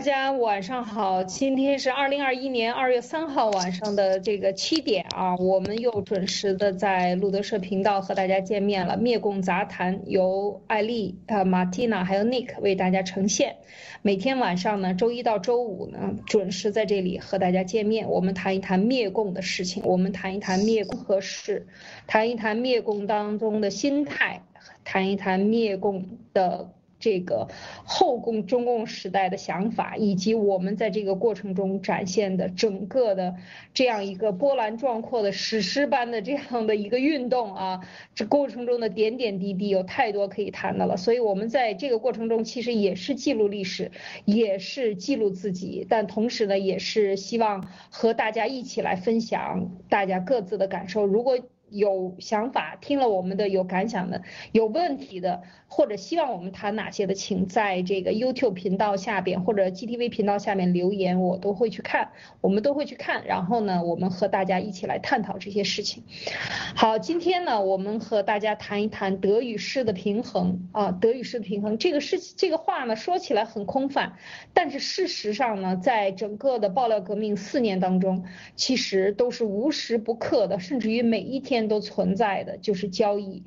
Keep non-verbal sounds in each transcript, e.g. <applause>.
大家晚上好，今天是二零二一年二月三号晚上的这个七点啊，我们又准时的在路德社频道和大家见面了。灭共杂谈由艾丽、呃马蒂娜还有 Nick 为大家呈现。每天晚上呢，周一到周五呢，准时在这里和大家见面。我们谈一谈灭共的事情，我们谈一谈灭共何事，谈一谈灭共当中的心态，谈一谈灭共的。这个后共中共时代的想法，以及我们在这个过程中展现的整个的这样一个波澜壮阔的史诗般的这样的一个运动啊，这过程中的点点滴滴有太多可以谈的了。所以，我们在这个过程中其实也是记录历史，也是记录自己，但同时呢，也是希望和大家一起来分享大家各自的感受。如果有想法，听了我们的有感想的，有问题的，或者希望我们谈哪些的，请在这个 YouTube 频道下边或者 GTV 频道下面留言，我都会去看，我们都会去看。然后呢，我们和大家一起来探讨这些事情。好，今天呢，我们和大家谈一谈德与失的平衡啊，德与失的平衡这个事情这个话呢，说起来很空泛，但是事实上呢，在整个的爆料革命四年当中，其实都是无时不刻的，甚至于每一天。都存在的就是交易，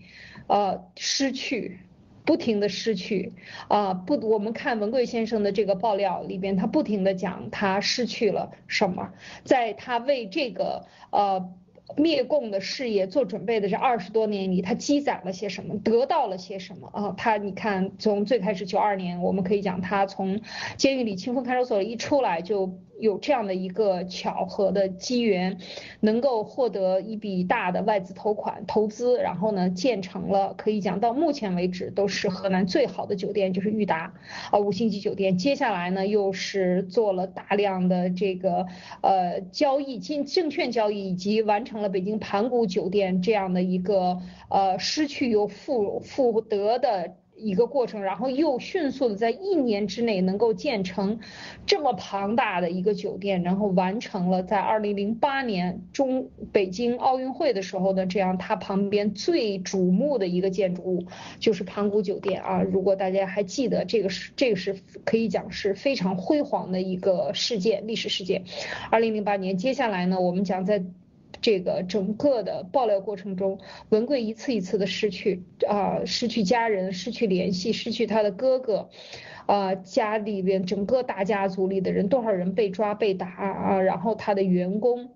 呃，失去，不停的失去，啊，不，我们看文贵先生的这个爆料里边，他不停的讲他失去了什么，在他为这个呃灭共的事业做准备的这二十多年里，他积攒了些什么，得到了些什么啊？他你看，从最开始九二年，我们可以讲他从监狱里清风看守所一出来就。有这样的一个巧合的机缘，能够获得一笔大的外资投款投资，然后呢建成了可以讲到目前为止都是河南最好的酒店，就是裕达啊五星级酒店。接下来呢又是做了大量的这个呃交易金证券交易，以及完成了北京盘古酒店这样的一个呃失去又复复得的。一个过程，然后又迅速的在一年之内能够建成这么庞大的一个酒店，然后完成了在二零零八年中北京奥运会的时候呢，这样它旁边最瞩目的一个建筑物就是盘古酒店啊。如果大家还记得，这个是这个是可以讲是非常辉煌的一个事件，历史事件。二零零八年，接下来呢，我们讲在。这个整个的爆料过程中，文贵一次一次的失去啊，失去家人，失去联系，失去他的哥哥，啊，家里边整个大家族里的人，多少人被抓被打啊，然后他的员工，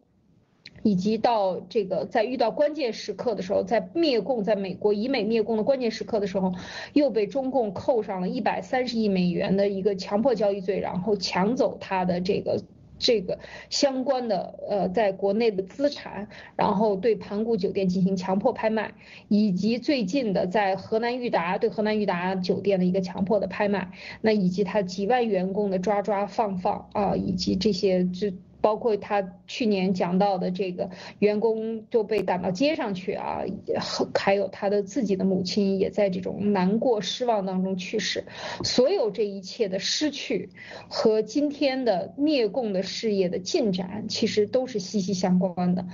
以及到这个在遇到关键时刻的时候，在灭共，在美国以美灭共的关键时刻的时候，又被中共扣上了一百三十亿美元的一个强迫交易罪，然后抢走他的这个。这个相关的呃，在国内的资产，然后对盘古酒店进行强迫拍卖，以及最近的在河南裕达对河南裕达酒店的一个强迫的拍卖，那以及他几万员工的抓抓放放啊，以及这些这。包括他去年讲到的这个员工就被赶到街上去啊，还有他的自己的母亲也在这种难过失望当中去世，所有这一切的失去和今天的灭共的事业的进展，其实都是息息相关的。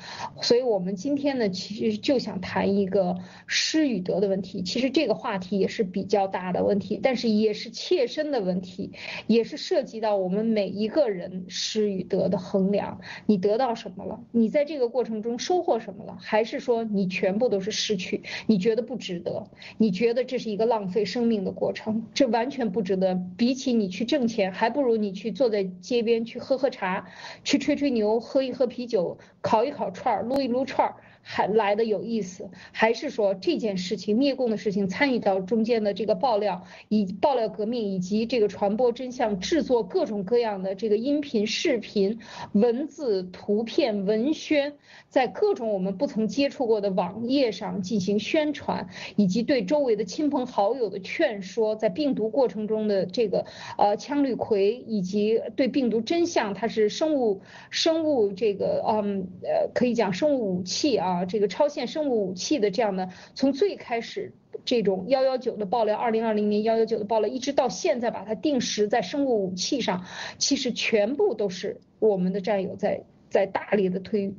所以我们今天呢，其实就想谈一个失与得的问题。其实这个话题也是比较大的问题，但是也是切身的问题，也是涉及到我们每一个人失与得的。衡量你得到什么了？你在这个过程中收获什么了？还是说你全部都是失去？你觉得不值得？你觉得这是一个浪费生命的过程？这完全不值得。比起你去挣钱，还不如你去坐在街边去喝喝茶，去吹吹牛，喝一喝啤酒，烤一烤串儿，撸一撸串儿。还来的有意思，还是说这件事情灭共的事情参与到中间的这个爆料，以爆料革命以及这个传播真相，制作各种各样的这个音频、视频、文字、图片、文宣，在各种我们不曾接触过的网页上进行宣传，以及对周围的亲朋好友的劝说，在病毒过程中的这个呃羟氯喹，以及对病毒真相它是生物生物这个嗯呃可以讲生物武器啊。这个超限生物武器的这样的，从最开始这种幺幺九的爆料，二零二零年幺幺九的爆料，一直到现在把它定时在生物武器上，其实全部都是我们的战友在在大力的推。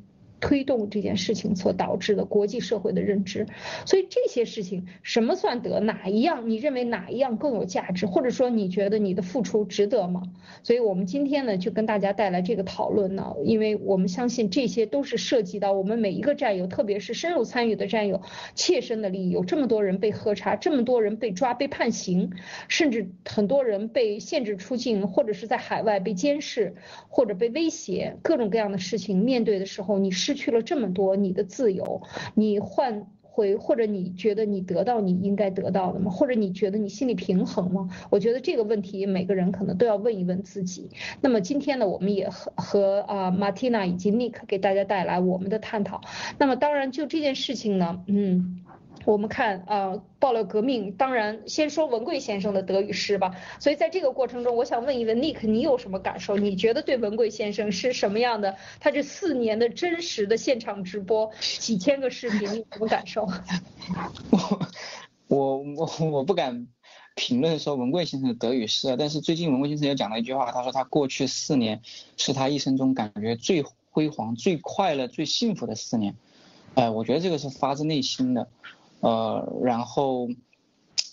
推动这件事情所导致的国际社会的认知。所以这些事情，什么算得？哪一样？你认为哪一样更有价值？或者说你觉得你的付出值得吗？所以我们今天呢，就跟大家带来这个讨论呢，因为我们相信这些都是涉及到我们每一个战友，特别是深入参与的战友切身的利益。有这么多人被核查，这么多人被抓、被判刑，甚至很多人被限制出境，或者是在海外被监视，或者被威胁，各种各样的事情面对的时候，你是去了这么多你的自由，你换。回或者你觉得你得到你应该得到的吗？或者你觉得你心里平衡吗？我觉得这个问题每个人可能都要问一问自己。那么今天呢，我们也和和啊马蒂娜以及尼克给大家带来我们的探讨。那么当然就这件事情呢，嗯。我们看呃，爆料革命，当然先说文贵先生的得与失吧。所以在这个过程中，我想问一问 Nick，你有什么感受？你觉得对文贵先生是什么样的？他这四年的真实的现场直播，几千个视频，你什么感受？<laughs> 我我我我不敢评论说文贵先生的得与失啊，但是最近文贵先生也讲了一句话，他说他过去四年是他一生中感觉最辉煌、最快乐、最幸福的四年。哎，我觉得这个是发自内心的。呃，然后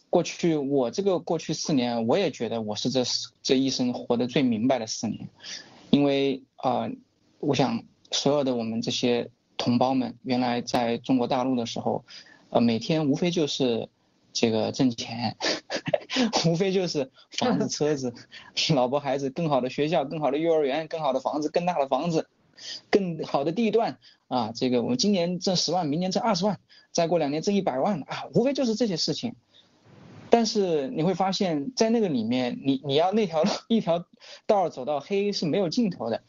过去我这个过去四年，我也觉得我是这这一生活得最明白的四年，因为啊，我想所有的我们这些同胞们，原来在中国大陆的时候，呃，每天无非就是这个挣钱，<laughs> 无非就是房子、<laughs> 车子、老婆、孩子、更好的学校、更好的幼儿园、更好的房子、更大的房子、更好的地段啊，这个我们今年挣十万，明年挣二十万。再过两年挣一百万啊，无非就是这些事情。但是你会发现在那个里面，你你要那条一条道走到黑是没有尽头的，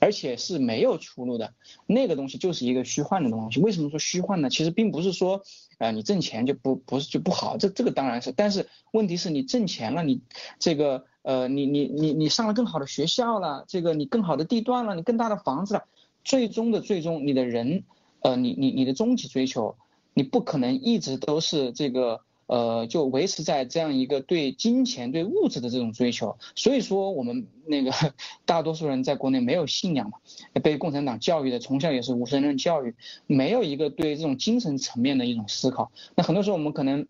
而且是没有出路的。那个东西就是一个虚幻的东西。为什么说虚幻呢？其实并不是说，啊，你挣钱就不不是就不好，这这个当然是。但是问题是你挣钱了，你这个呃，你你你你上了更好的学校了，这个你更好的地段了，你更大的房子了，最终的最终，你的人，呃，你你你的终极追求。你不可能一直都是这个，呃，就维持在这样一个对金钱、对物质的这种追求。所以说，我们那个 <laughs> 大多数人在国内没有信仰嘛，被共产党教育的，从小也是无神论教育，没有一个对这种精神层面的一种思考。那很多时候我们可能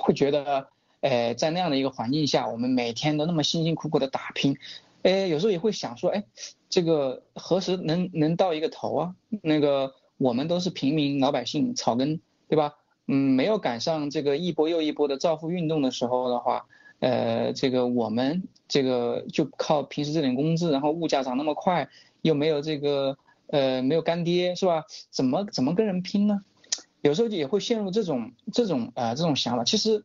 会觉得，呃，在那样的一个环境下，我们每天都那么辛辛苦苦的打拼，哎，有时候也会想说，哎，这个何时能能到一个头啊？那个我们都是平民老百姓，草根。对吧？嗯，没有赶上这个一波又一波的造富运动的时候的话，呃，这个我们这个就靠平时这点工资，然后物价涨那么快，又没有这个呃没有干爹，是吧？怎么怎么跟人拼呢？有时候也会陷入这种这种呃这种想法。其实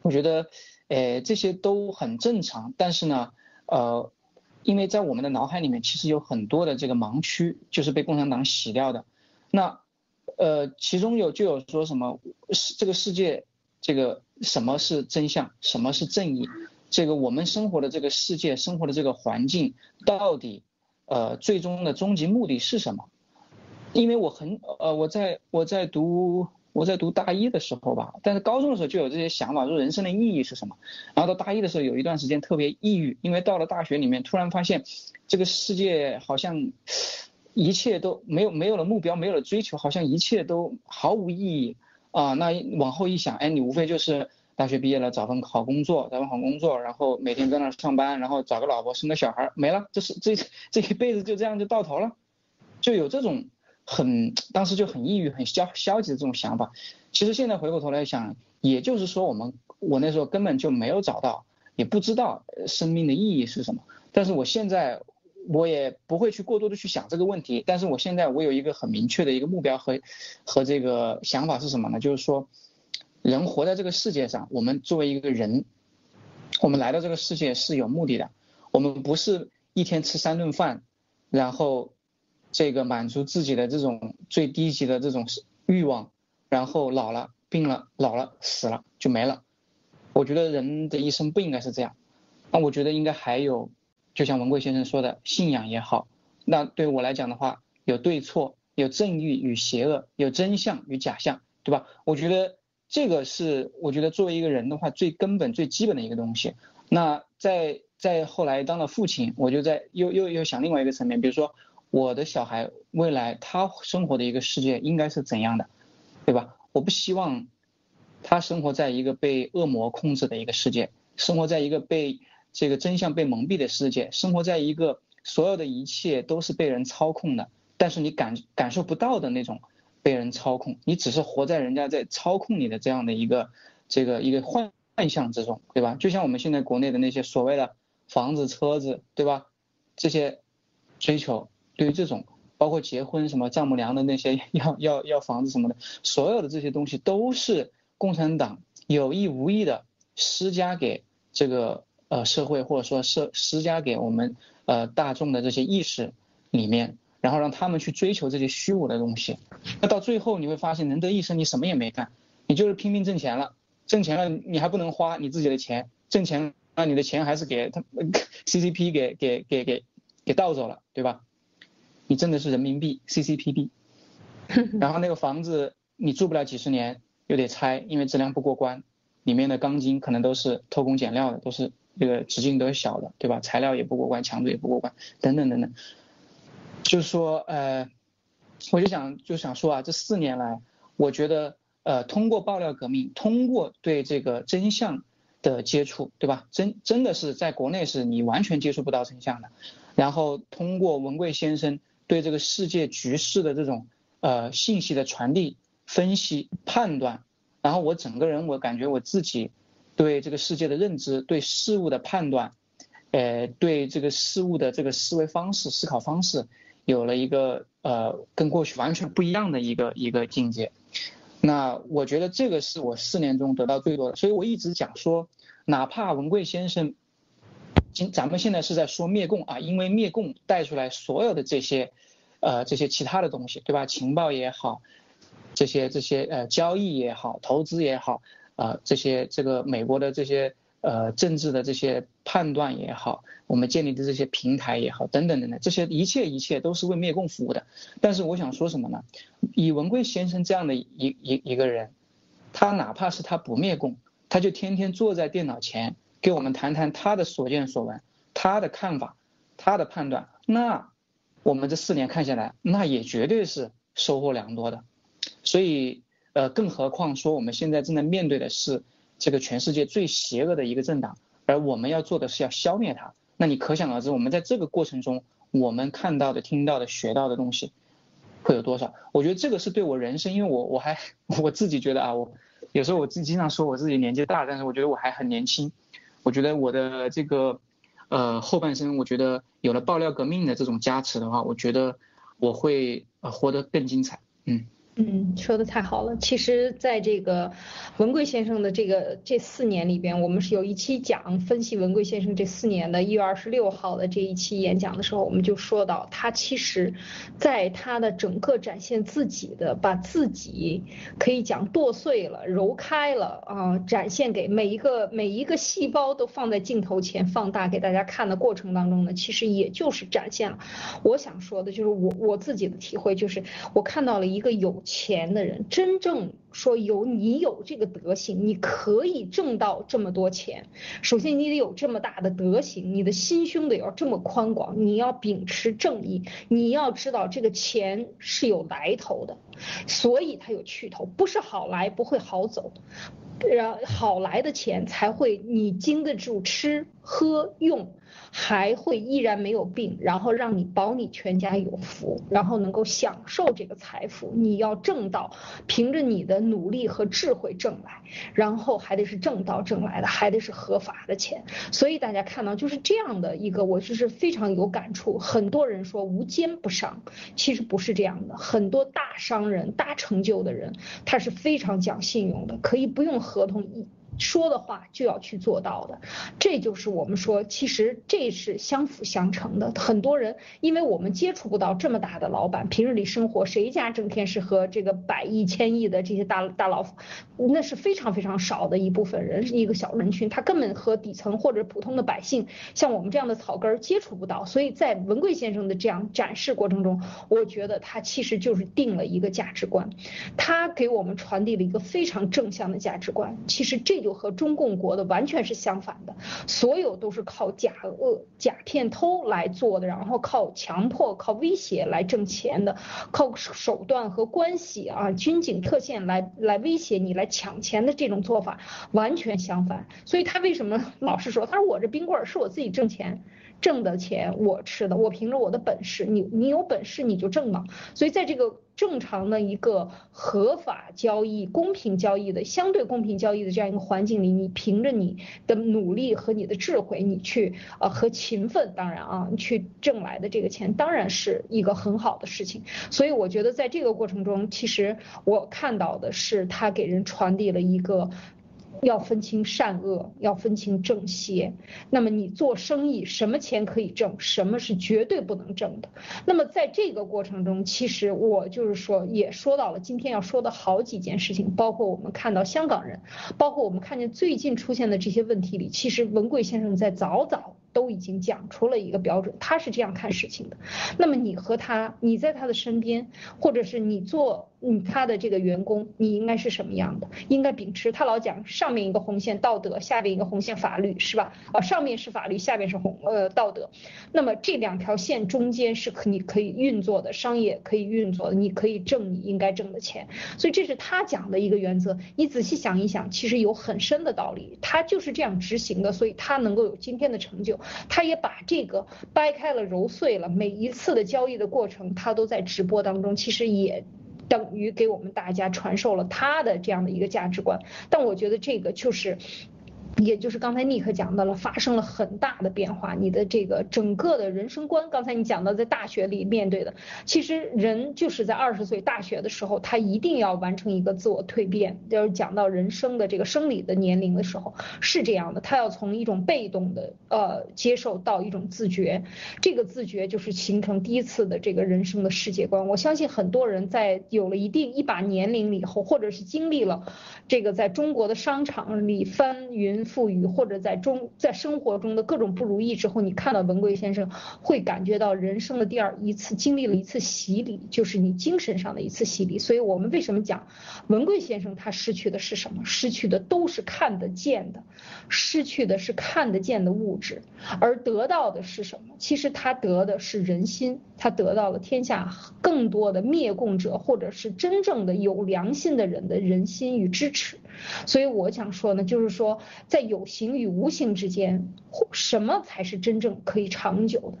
我觉得，呃，这些都很正常。但是呢，呃，因为在我们的脑海里面，其实有很多的这个盲区，就是被共产党洗掉的。那呃，其中有就有说什么世这个世界，这个什么是真相，什么是正义？这个我们生活的这个世界，生活的这个环境，到底呃最终的终极目的是什么？因为我很呃我在我在读我在读大一的时候吧，但是高中的时候就有这些想法，说人生的意义是什么？然后到大一的时候有一段时间特别抑郁，因为到了大学里面突然发现这个世界好像。一切都没有没有了目标，没有了追求，好像一切都毫无意义啊！那往后一想，哎，你无非就是大学毕业了，找份好工作，找份好工作，然后每天在那上班，然后找个老婆，生个小孩，没了，这是这这一辈子就这样就到头了，就有这种很当时就很抑郁、很消消极的这种想法。其实现在回过头来想，也就是说我们我那时候根本就没有找到，也不知道生命的意义是什么。但是我现在。我也不会去过多的去想这个问题，但是我现在我有一个很明确的一个目标和和这个想法是什么呢？就是说，人活在这个世界上，我们作为一个人，我们来到这个世界是有目的的。我们不是一天吃三顿饭，然后这个满足自己的这种最低级的这种欲望，然后老了病了老了死了就没了。我觉得人的一生不应该是这样，那我觉得应该还有。就像文贵先生说的，信仰也好，那对我来讲的话，有对错，有正义与邪恶，有真相与假象，对吧？我觉得这个是我觉得作为一个人的话，最根本、最基本的一个东西。那在在后来当了父亲，我就在又又又想另外一个层面，比如说我的小孩，未来他生活的一个世界应该是怎样的，对吧？我不希望他生活在一个被恶魔控制的一个世界，生活在一个被这个真相被蒙蔽的世界，生活在一个所有的一切都是被人操控的，但是你感感受不到的那种被人操控，你只是活在人家在操控你的这样的一个这个一个幻幻象之中，对吧？就像我们现在国内的那些所谓的房子、车子，对吧？这些追求对于这种。包括结婚什么丈母娘的那些要要要房子什么的，所有的这些东西都是共产党有意无意的施加给这个呃社会或者说施施加给我们呃大众的这些意识里面，然后让他们去追求这些虚无的东西。那到最后你会发现，人得一生你什么也没干，你就是拼命挣钱了，挣钱了你还不能花你自己的钱，挣钱那你的钱还是给他 <laughs> CCP 给给给给给盗走了，对吧？你挣的是人民币 CCPB，<laughs> 然后那个房子你住不了几十年又得拆，因为质量不过关，里面的钢筋可能都是偷工减料的，都是这个直径都是小的，对吧？材料也不过关，强度也不过关，等等等等。就是说，呃，我就想就想说啊，这四年来，我觉得呃，通过爆料革命，通过对这个真相的接触，对吧？真真的是在国内是你完全接触不到真相的，然后通过文贵先生。对这个世界局势的这种呃信息的传递、分析、判断，然后我整个人我感觉我自己对这个世界的认知、对事物的判断，呃，对这个事物的这个思维方式、思考方式，有了一个呃跟过去完全不一样的一个一个境界。那我觉得这个是我四年中得到最多的，所以我一直讲说，哪怕文贵先生。今咱们现在是在说灭共啊，因为灭共带出来所有的这些，呃，这些其他的东西，对吧？情报也好，这些这些呃交易也好，投资也好，啊，这些这个美国的这些呃政治的这些判断也好，我们建立的这些平台也好，等等等等，这些一切一切都是为灭共服务的。但是我想说什么呢？以文贵先生这样的一一一个人，他哪怕是他不灭共，他就天天坐在电脑前。给我们谈谈他的所见所闻，他的看法，他的判断。那我们这四年看下来，那也绝对是收获良多的。所以，呃，更何况说我们现在正在面对的是这个全世界最邪恶的一个政党，而我们要做的是要消灭它。那你可想而知，我们在这个过程中，我们看到的、听到的、学到的东西会有多少？我觉得这个是对我人生，因为我我还我自己觉得啊，我有时候我自己经常说我自己年纪大，但是我觉得我还很年轻。我觉得我的这个，呃，后半生，我觉得有了爆料革命的这种加持的话，我觉得我会活得更精彩，嗯。嗯，说的太好了。其实，在这个文贵先生的这个这四年里边，我们是有一期讲分析文贵先生这四年的一月二十六号的这一期演讲的时候，我们就说到，他其实在他的整个展现自己的，把自己可以讲剁碎了、揉开了啊，展现给每一个每一个细胞都放在镜头前放大给大家看的过程当中呢，其实也就是展现了我想说的，就是我我自己的体会，就是我看到了一个有。钱的人真正说有你有这个德行，你可以挣到这么多钱。首先你得有这么大的德行，你的心胸得要这么宽广，你要秉持正义，你要知道这个钱是有来头的，所以它有去头，不是好来不会好走，然好来的钱才会你经得住吃喝用。还会依然没有病，然后让你保你全家有福，然后能够享受这个财富。你要挣到，凭着你的努力和智慧挣来，然后还得是正道挣来的，还得是合法的钱。所以大家看到就是这样的一个，我就是非常有感触。很多人说无奸不商，其实不是这样的。很多大商人、大成就的人，他是非常讲信用的，可以不用合同一。说的话就要去做到的，这就是我们说，其实这是相辅相成的。很多人，因为我们接触不到这么大的老板，平日里生活，谁家整天是和这个百亿、千亿的这些大大老，那是非常非常少的一部分人，一个小人群，他根本和底层或者普通的百姓，像我们这样的草根接触不到。所以在文贵先生的这样展示过程中，我觉得他其实就是定了一个价值观，他给我们传递了一个非常正向的价值观。其实这就。和中共国的完全是相反的，所有都是靠假恶、假骗偷来做的，然后靠强迫、靠威胁来挣钱的，靠手段和关系啊，军警特线来来威胁你、来抢钱的这种做法完全相反。所以他为什么老是说，他说我这冰棍是我自己挣钱。挣的钱我吃的，我凭着我的本事，你你有本事你就挣嘛。所以在这个正常的一个合法交易、公平交易的相对公平交易的这样一个环境里，你凭着你的努力和你的智慧，你去呃和勤奋，当然啊，你去挣来的这个钱，当然是一个很好的事情。所以我觉得在这个过程中，其实我看到的是他给人传递了一个。要分清善恶，要分清正邪。那么你做生意，什么钱可以挣，什么是绝对不能挣的。那么在这个过程中，其实我就是说，也说到了今天要说的好几件事情，包括我们看到香港人，包括我们看见最近出现的这些问题里，其实文贵先生在早早。都已经讲出了一个标准，他是这样看事情的。那么你和他，你在他的身边，或者是你做嗯他的这个员工，你应该是什么样的？应该秉持他老讲上面一个红线道德，下边一个红线法律，是吧？啊，上面是法律，下边是红呃道德。那么这两条线中间是可你可以运作的，商业可以运作的，你可以挣你应该挣的钱。所以这是他讲的一个原则。你仔细想一想，其实有很深的道理。他就是这样执行的，所以他能够有今天的成就。他也把这个掰开了揉碎了，每一次的交易的过程，他都在直播当中，其实也等于给我们大家传授了他的这样的一个价值观。但我觉得这个就是。也就是刚才尼克讲到了，发生了很大的变化，你的这个整个的人生观，刚才你讲到在大学里面对的，其实人就是在二十岁大学的时候，他一定要完成一个自我蜕变。就是讲到人生的这个生理的年龄的时候，是这样的，他要从一种被动的呃接受到一种自觉，这个自觉就是形成第一次的这个人生的世界观。我相信很多人在有了一定一把年龄以后，或者是经历了这个在中国的商场里翻云。赋予或者在中在生活中的各种不如意之后，你看到文贵先生，会感觉到人生的第二一次经历了一次洗礼，就是你精神上的一次洗礼。所以我们为什么讲文贵先生他失去的是什么？失去的都是看得见的，失去的是看得见的物质，而得到的是什么？其实他得的是人心，他得到了天下更多的灭共者，或者是真正的有良心的人的人心与支持。所以我想说呢，就是说。在有形与无形之间，什么才是真正可以长久的？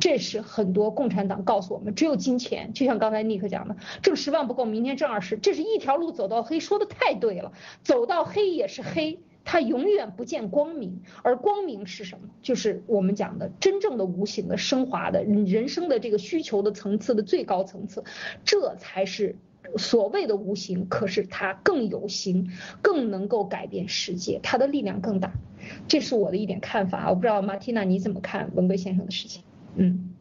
这是很多共产党告诉我们，只有金钱。就像刚才尼克讲的，挣十万不够，明天挣二十，这是一条路走到黑，说的太对了。走到黑也是黑，它永远不见光明。而光明是什么？就是我们讲的真正的无形的升华的人生的这个需求的层次的最高层次，这才是。所谓的无形，可是它更有形，更能够改变世界，它的力量更大。这是我的一点看法，我不知道马蒂娜你怎么看文贵先生的事情？嗯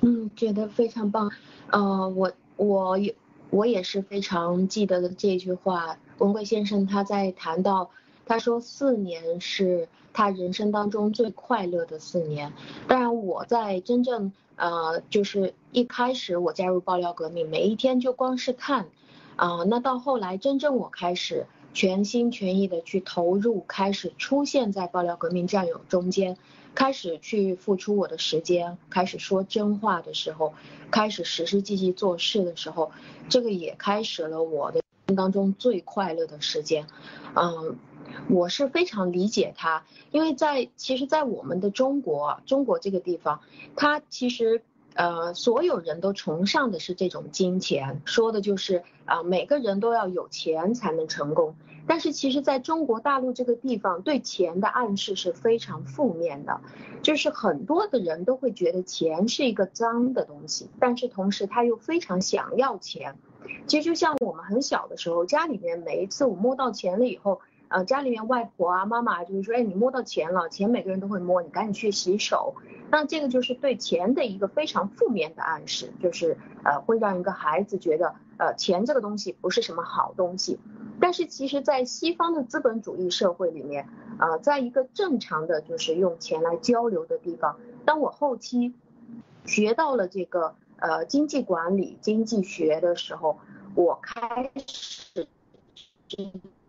嗯，觉得非常棒。呃，我我也我也是非常记得的这句话。文贵先生他在谈到，他说四年是他人生当中最快乐的四年。当然，我在真正。呃，就是一开始我加入爆料革命，每一天就光是看，啊，那到后来真正我开始全心全意的去投入，开始出现在爆料革命战友中间，开始去付出我的时间，开始说真话的时候，开始实实际际做事的时候，这个也开始了我的当中最快乐的时间，嗯。我是非常理解他，因为在其实，在我们的中国，中国这个地方，他其实呃，所有人都崇尚的是这种金钱，说的就是啊，每个人都要有钱才能成功。但是其实，在中国大陆这个地方，对钱的暗示是非常负面的，就是很多的人都会觉得钱是一个脏的东西，但是同时他又非常想要钱。其实就像我们很小的时候，家里面每一次我摸到钱了以后。呃，家里面外婆啊、妈妈就是说，哎，你摸到钱了，钱每个人都会摸，你赶紧去洗手。那这个就是对钱的一个非常负面的暗示，就是呃，会让一个孩子觉得，呃，钱这个东西不是什么好东西。但是其实，在西方的资本主义社会里面，啊，在一个正常的就是用钱来交流的地方，当我后期学到了这个呃经济管理、经济学的时候，我开始。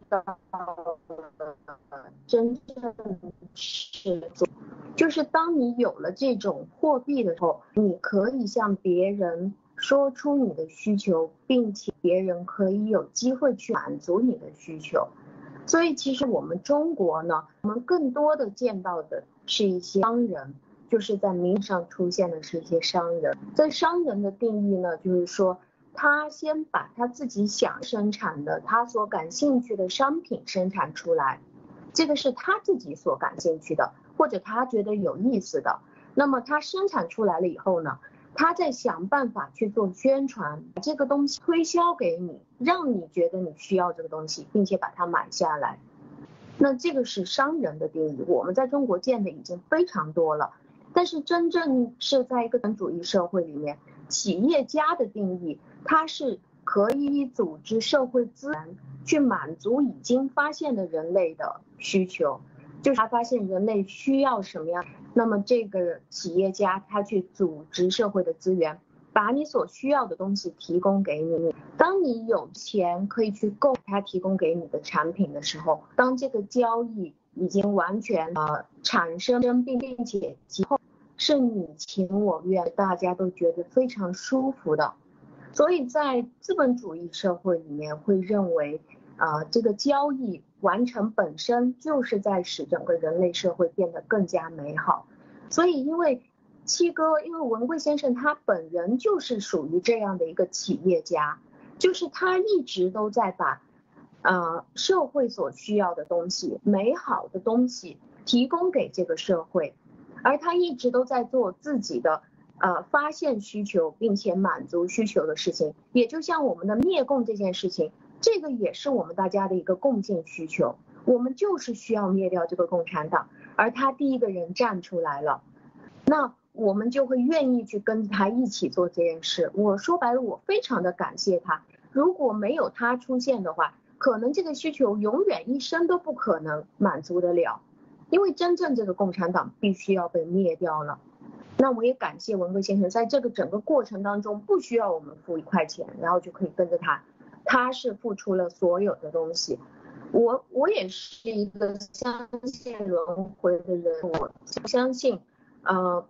到真正是，就是当你有了这种货币的时候，你可以向别人说出你的需求，并且别人可以有机会去满足你的需求。所以其实我们中国呢，我们更多的见到的是一些商人，就是在名上出现的是一些商人。在商人的定义呢，就是说。他先把他自己想生产的、他所感兴趣的商品生产出来，这个是他自己所感兴趣的，或者他觉得有意思的。那么他生产出来了以后呢，他再想办法去做宣传，把这个东西推销给你，让你觉得你需要这个东西，并且把它买下来。那这个是商人的定义，我们在中国见的已经非常多了。但是真正是在一个资本主义社会里面，企业家的定义。它是可以组织社会资源去满足已经发现的人类的需求，就是他发现人类需要什么样，那么这个企业家他去组织社会的资源，把你所需要的东西提供给你。当你有钱可以去购他提供给你的产品的时候，当这个交易已经完全呃产生并并且以后是你情我愿，大家都觉得非常舒服的。所以在资本主义社会里面，会认为，啊，这个交易完成本身就是在使整个人类社会变得更加美好。所以，因为七哥，因为文贵先生他本人就是属于这样的一个企业家，就是他一直都在把，呃，社会所需要的东西、美好的东西提供给这个社会，而他一直都在做自己的。呃，发现需求并且满足需求的事情，也就像我们的灭共这件事情，这个也是我们大家的一个共性需求。我们就是需要灭掉这个共产党，而他第一个人站出来了，那我们就会愿意去跟他一起做这件事。我说白了，我非常的感谢他。如果没有他出现的话，可能这个需求永远一生都不可能满足得了，因为真正这个共产党必须要被灭掉了。那我也感谢文贵先生，在这个整个过程当中，不需要我们付一块钱，然后就可以跟着他，他是付出了所有的东西。我我也是一个相信轮回的人，我相信，呃，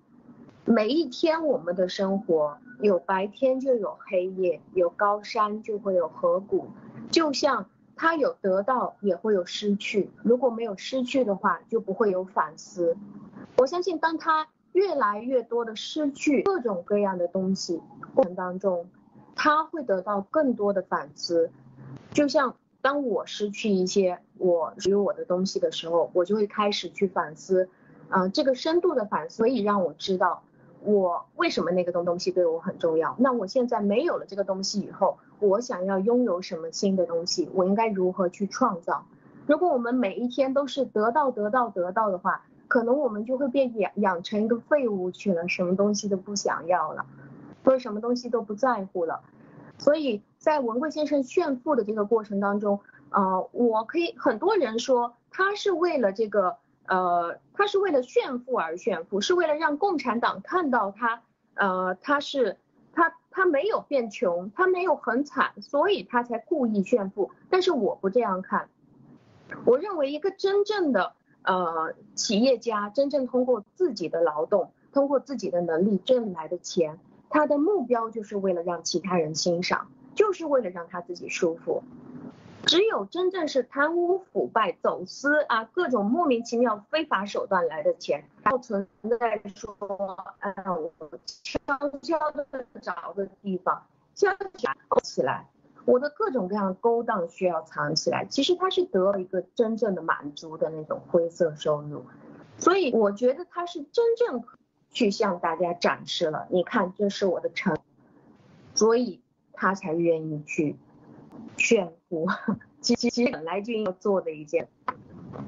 每一天我们的生活有白天就有黑夜，有高山就会有河谷，就像他有得到也会有失去，如果没有失去的话，就不会有反思。我相信当他。越来越多的失去各种各样的东西过程当中，他会得到更多的反思。就像当我失去一些我属于我的东西的时候，我就会开始去反思，啊，这个深度的反思可以让我知道我为什么那个东东西对我很重要。那我现在没有了这个东西以后，我想要拥有什么新的东西，我应该如何去创造？如果我们每一天都是得到得到得到的话，可能我们就会变养养成一个废物去了，什么东西都不想要了，或者什么东西都不在乎了。所以在文贵先生炫富的这个过程当中，呃，我可以很多人说他是为了这个，呃，他是为了炫富而炫富，是为了让共产党看到他，呃，他是他他没有变穷，他没有很惨，所以他才故意炫富。但是我不这样看，我认为一个真正的。呃，企业家真正通过自己的劳动，通过自己的能力挣来的钱，他的目标就是为了让其他人欣赏，就是为了让他自己舒服。只有真正是贪污腐败、走私啊，各种莫名其妙非法手段来的钱，然后存在说，哎，我悄悄的找个地方，悄悄起来。我的各种各样的勾当需要藏起来，其实他是得了一个真正的满足的那种灰色收入，所以我觉得他是真正去向大家展示了，你看这是我的成，所以他才愿意去炫富，其 <laughs> 实其实本来就应该做的一件，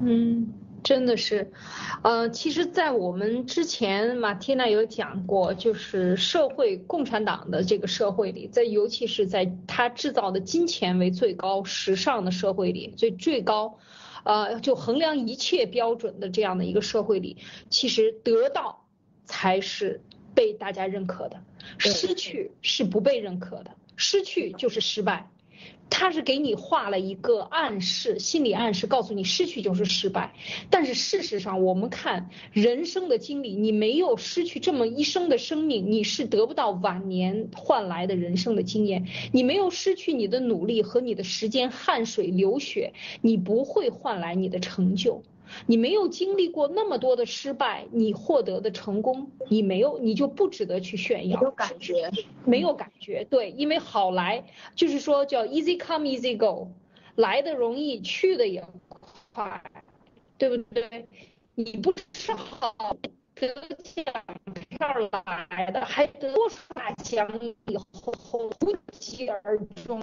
嗯。真的是，呃，其实，在我们之前，马蒂娜有讲过，就是社会共产党的这个社会里，在尤其是在他制造的金钱为最高时尚的社会里，最最高，呃，就衡量一切标准的这样的一个社会里，其实得到才是被大家认可的，失去是不被认可的，失去就是失败。他是给你画了一个暗示，心理暗示，告诉你失去就是失败。但是事实上，我们看人生的经历，你没有失去这么一生的生命，你是得不到晚年换来的人生的经验。你没有失去你的努力和你的时间、汗水、流血，你不会换来你的成就。你没有经历过那么多的失败，你获得的成功，你没有，你就不值得去炫耀。没有感觉，没有感觉，对，因为好来，就是说叫 easy come easy go，来的容易，去的也快，对不对？你不是好得奖票来的，还得多大奖以后无疾而终。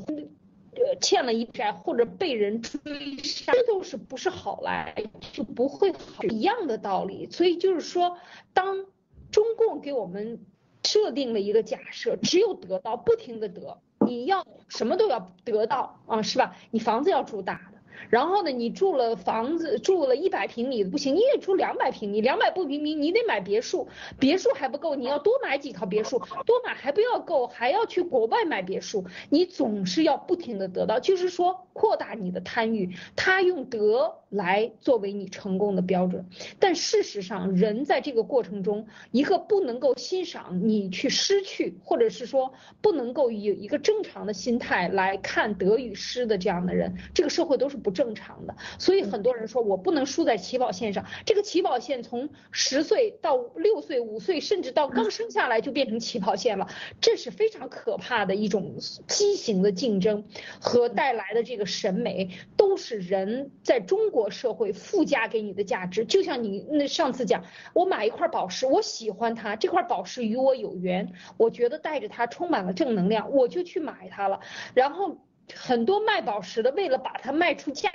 呃，欠了一债或者被人追杀，这都是不是好来就不会好一样的道理。所以就是说，当中共给我们设定了一个假设，只有得到，不停的得，你要什么都要得到啊，是吧？你房子要住大。然后呢，你住了房子，住了一百平米的不行，你也住两百平米，两百不平米，你得买别墅，别墅还不够，你要多买几套别墅，多买还不要够，还要去国外买别墅，你总是要不停的得到，就是说扩大你的贪欲，他用得来作为你成功的标准，但事实上人在这个过程中，一个不能够欣赏你去失去，或者是说不能够以一个正常的心态来看得与失的这样的人，这个社会都是不。正常的，所以很多人说我不能输在起跑线上。这个起跑线从十岁到六岁、五岁，甚至到刚生下来就变成起跑线了，这是非常可怕的一种畸形的竞争和带来的这个审美，都是人在中国社会附加给你的价值。就像你那上次讲，我买一块宝石，我喜欢它，这块宝石与我有缘，我觉得带着它充满了正能量，我就去买它了，然后。很多卖宝石的，为了把它卖出价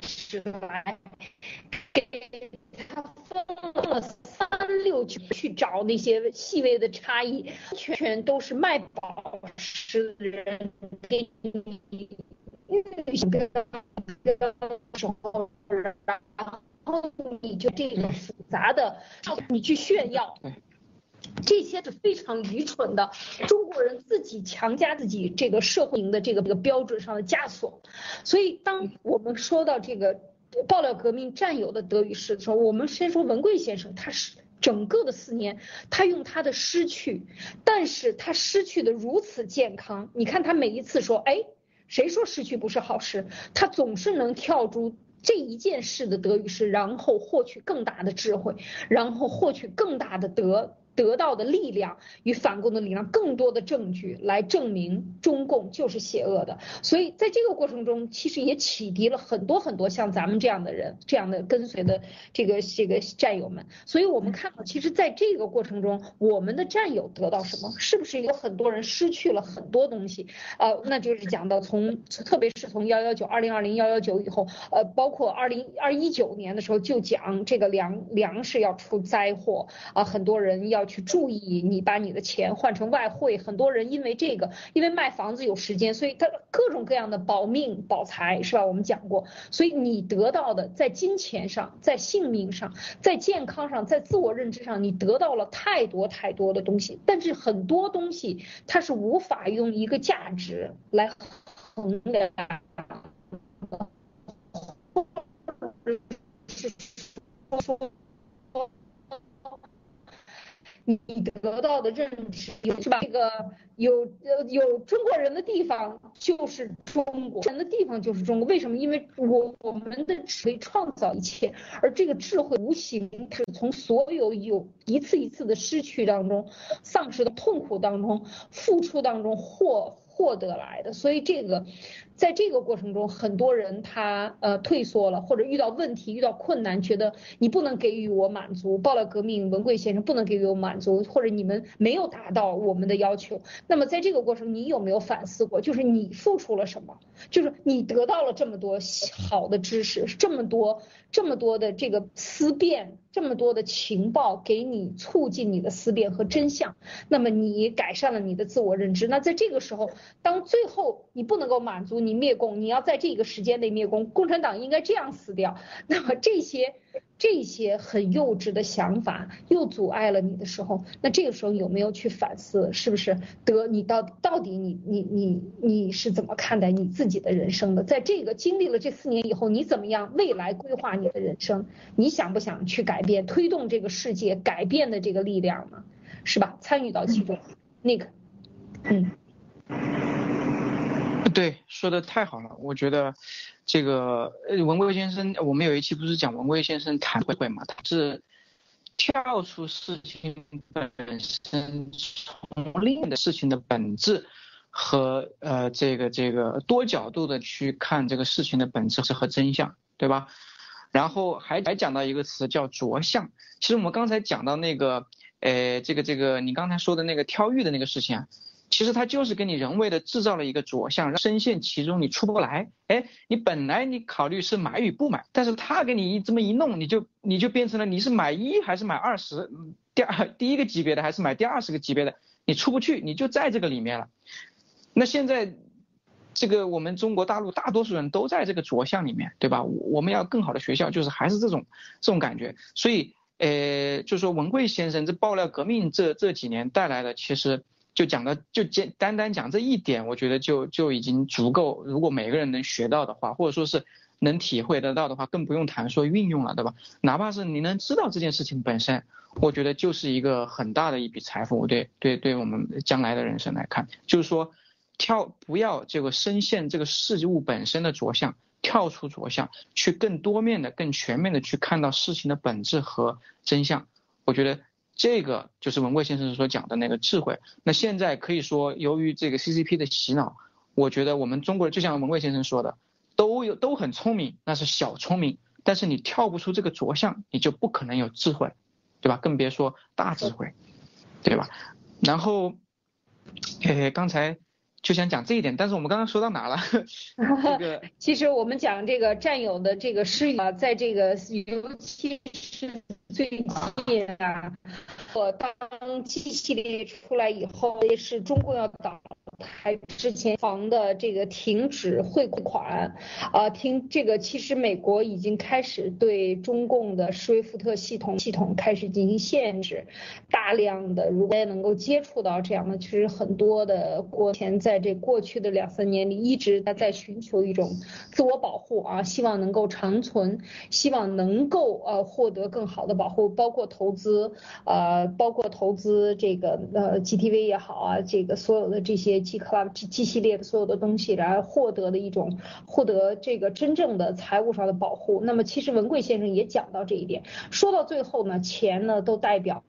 值来，给他分了三六九去找那些细微的差异，全都是卖宝石的人给你预想的时候，然后你就这个复杂的，你去炫耀。这些是非常愚蠢的，中国人自己强加自己这个社会的这个这个标准上的枷锁。所以，当我们说到这个爆料革命战友的德与失的时候，我们先说文贵先生，他是整个的四年，他用他的失去，但是他失去的如此健康。你看他每一次说，哎，谁说失去不是好事？他总是能跳出这一件事的德与失，然后获取更大的智慧，然后获取更大的德。得到的力量与反共的力量，更多的证据来证明中共就是邪恶的。所以在这个过程中，其实也启迪了很多很多像咱们这样的人，这样的跟随的这个这个战友们。所以我们看到，其实在这个过程中，我们的战友得到什么？是不是有很多人失去了很多东西？呃，那就是讲到从，特别是从幺幺九二零二零幺幺九以后，呃，包括二零二一九年的时候，就讲这个粮粮食要出灾祸啊，很多人要。去注意，你把你的钱换成外汇，很多人因为这个，因为卖房子有时间，所以他各种各样的保命保财，是吧？我们讲过，所以你得到的在金钱上，在性命上，在健康上，在自我认知上，你得到了太多太多的东西，但是很多东西它是无法用一个价值来衡量。你得到的认知是吧？这个有呃有中国人的地方就是中国人的地方就是中国。为什么？因为我我们的智慧创造一切，而这个智慧无形是从所有有一次一次的失去当中、丧失的痛苦当中、付出当中获获得来的。所以这个。在这个过程中，很多人他呃退缩了，或者遇到问题、遇到困难，觉得你不能给予我满足。报了革命，文贵先生不能给予我满足，或者你们没有达到我们的要求。那么在这个过程，你有没有反思过？就是你付出了什么？就是你得到了这么多好的知识，这么多这么多的这个思辨，这么多的情报给你促进你的思辨和真相。那么你改善了你的自我认知。那在这个时候，当最后你不能够满足你。你灭共，你要在这个时间内灭共，共产党应该这样死掉。那么这些这些很幼稚的想法又阻碍了你的时候，那这个时候有没有去反思，是不是得你到到底你你你你是怎么看待你自己的人生的？在这个经历了这四年以后，你怎么样未来规划你的人生？你想不想去改变，推动这个世界改变的这个力量呢？是吧？参与到其中，Nick，嗯。对，说的太好了。我觉得，这个文贵先生，我们有一期不是讲文贵先生谈会会嘛？他是跳出事情本身，从另的事情的本质和呃这个这个多角度的去看这个事情的本质和真相，对吧？然后还还讲到一个词叫着相。其实我们刚才讲到那个，呃，这个这个你刚才说的那个挑玉的那个事情啊。其实它就是给你人为的制造了一个着相，深陷其中你出不来。哎，你本来你考虑是买与不买，但是他给你一这么一弄，你就你就变成了你是买一还是买二十，第二第一个级别的还是买第二十个级别的，你出不去，你就在这个里面了。那现在这个我们中国大陆大多数人都在这个着相里面，对吧？我们要更好的学校，就是还是这种这种感觉。所以，呃，就说文贵先生这爆料革命这这几年带来的，其实。就讲的就简单单讲这一点，我觉得就就已经足够。如果每个人能学到的话，或者说是能体会得到的话，更不用谈说运用了，对吧？哪怕是你能知道这件事情本身，我觉得就是一个很大的一笔财富。对对对，我们将来的人生来看，就是说跳不要这个深陷这个事物本身的着相，跳出着相，去更多面的、更全面的去看到事情的本质和真相。我觉得。这个就是文贵先生所讲的那个智慧。那现在可以说，由于这个 CCP 的洗脑，我觉得我们中国人就像文贵先生说的，都有都很聪明，那是小聪明。但是你跳不出这个着相，你就不可能有智慧，对吧？更别说大智慧，对吧？然后，嘿，刚才。就想讲这一点，但是我们刚刚说到哪了？<laughs> 这个 <laughs> 其实我们讲这个战友的这个诗啊，在这个尤其是最近啊，我当 G 系列出来以后，也是中共要倒台之前防的这个停止汇款，啊，停这个其实美国已经开始对中共的施威夫特系统系统开始进行限制，大量的如果能够接触到这样的，其实很多的国前在。这过去的两三年里，一直在在寻求一种自我保护啊，希望能够长存，希望能够呃获得更好的保护，包括投资，呃，包括投资这个呃 GTV 也好啊，这个所有的这些 G Club G G 系列的所有的东西，来获得的一种获得这个真正的财务上的保护。那么其实文贵先生也讲到这一点，说到最后呢，钱呢都代表。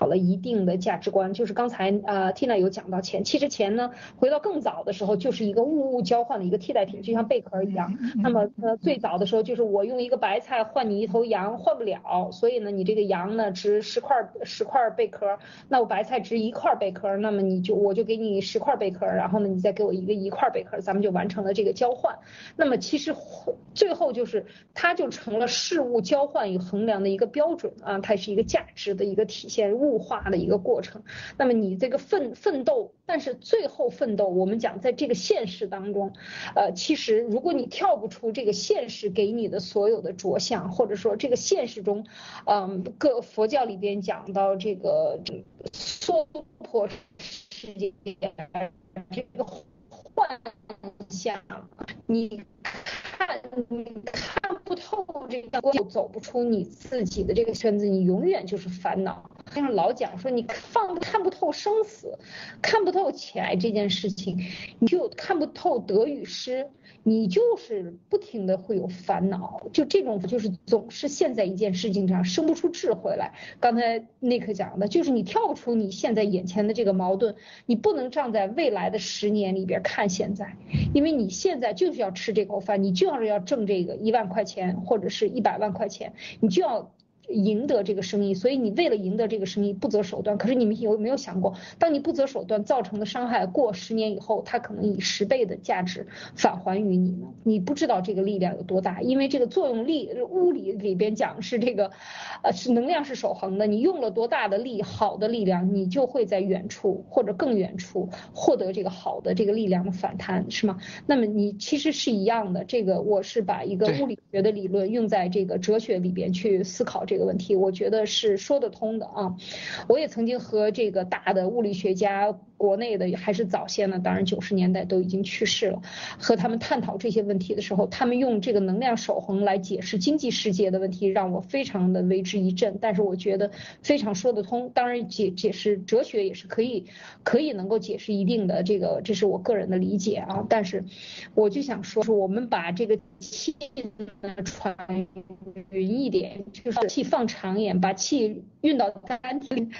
好了一定的价值观，就是刚才呃 Tina 有讲到钱，其实钱呢，回到更早的时候就是一个物物交换的一个替代品，就像贝壳一样。那么呃最早的时候就是我用一个白菜换你一头羊，换不了，所以呢你这个羊呢值十块十块贝壳，那我白菜值一块贝壳，那么你就我就给你十块贝壳，然后呢你再给我一个一块贝壳，咱们就完成了这个交换。那么其实最后就是它就成了事物交换与衡量的一个标准啊，它是一个价值的一个体现物。固化的一个过程，那么你这个奋奋斗，但是最后奋斗，我们讲在这个现实当中，呃，其实如果你跳不出这个现实给你的所有的着相，或者说这个现实中，嗯，各佛教里边讲到这个娑婆世界这个幻象，你。看，你看不透这个，就走不出你自己的这个圈子，你永远就是烦恼。像老讲说，你放看不透生死，看不透钱这件事情，你就看不透得与失。你就是不停的会有烦恼，就这种就是总是陷在一件事情上，生不出智慧来。刚才尼克讲的，就是你跳不出你现在眼前的这个矛盾，你不能站在未来的十年里边看现在，因为你现在就是要吃这口饭，你就要是要挣这个一万块钱或者是一百万块钱，你就要赢得这个生意，所以你为了赢得这个生意不择手段。可是你们有没有想过，当你不择手段造成的伤害，过十年以后，它可能以十倍的价值返还于你呢？你不知道这个力量有多大，因为这个作用力，物理里边讲是这个，呃，是能量是守恒的。你用了多大的力，好的力量，你就会在远处或者更远处获得这个好的这个力量的反弹，是吗？那么你其实是一样的。这个我是把一个物理学的理论用在这个哲学里边去思考这个问题，我觉得是说得通的啊。我也曾经和这个大的物理学家。国内的还是早先呢，当然九十年代都已经去世了。和他们探讨这些问题的时候，他们用这个能量守恒来解释经济世界的问题，让我非常的为之一振。但是我觉得非常说得通。当然解解释哲学也是可以，可以能够解释一定的这个，这是我个人的理解啊。但是我就想说，是我们把这个气呢传匀一点，就是气放长一点，把气运到丹田，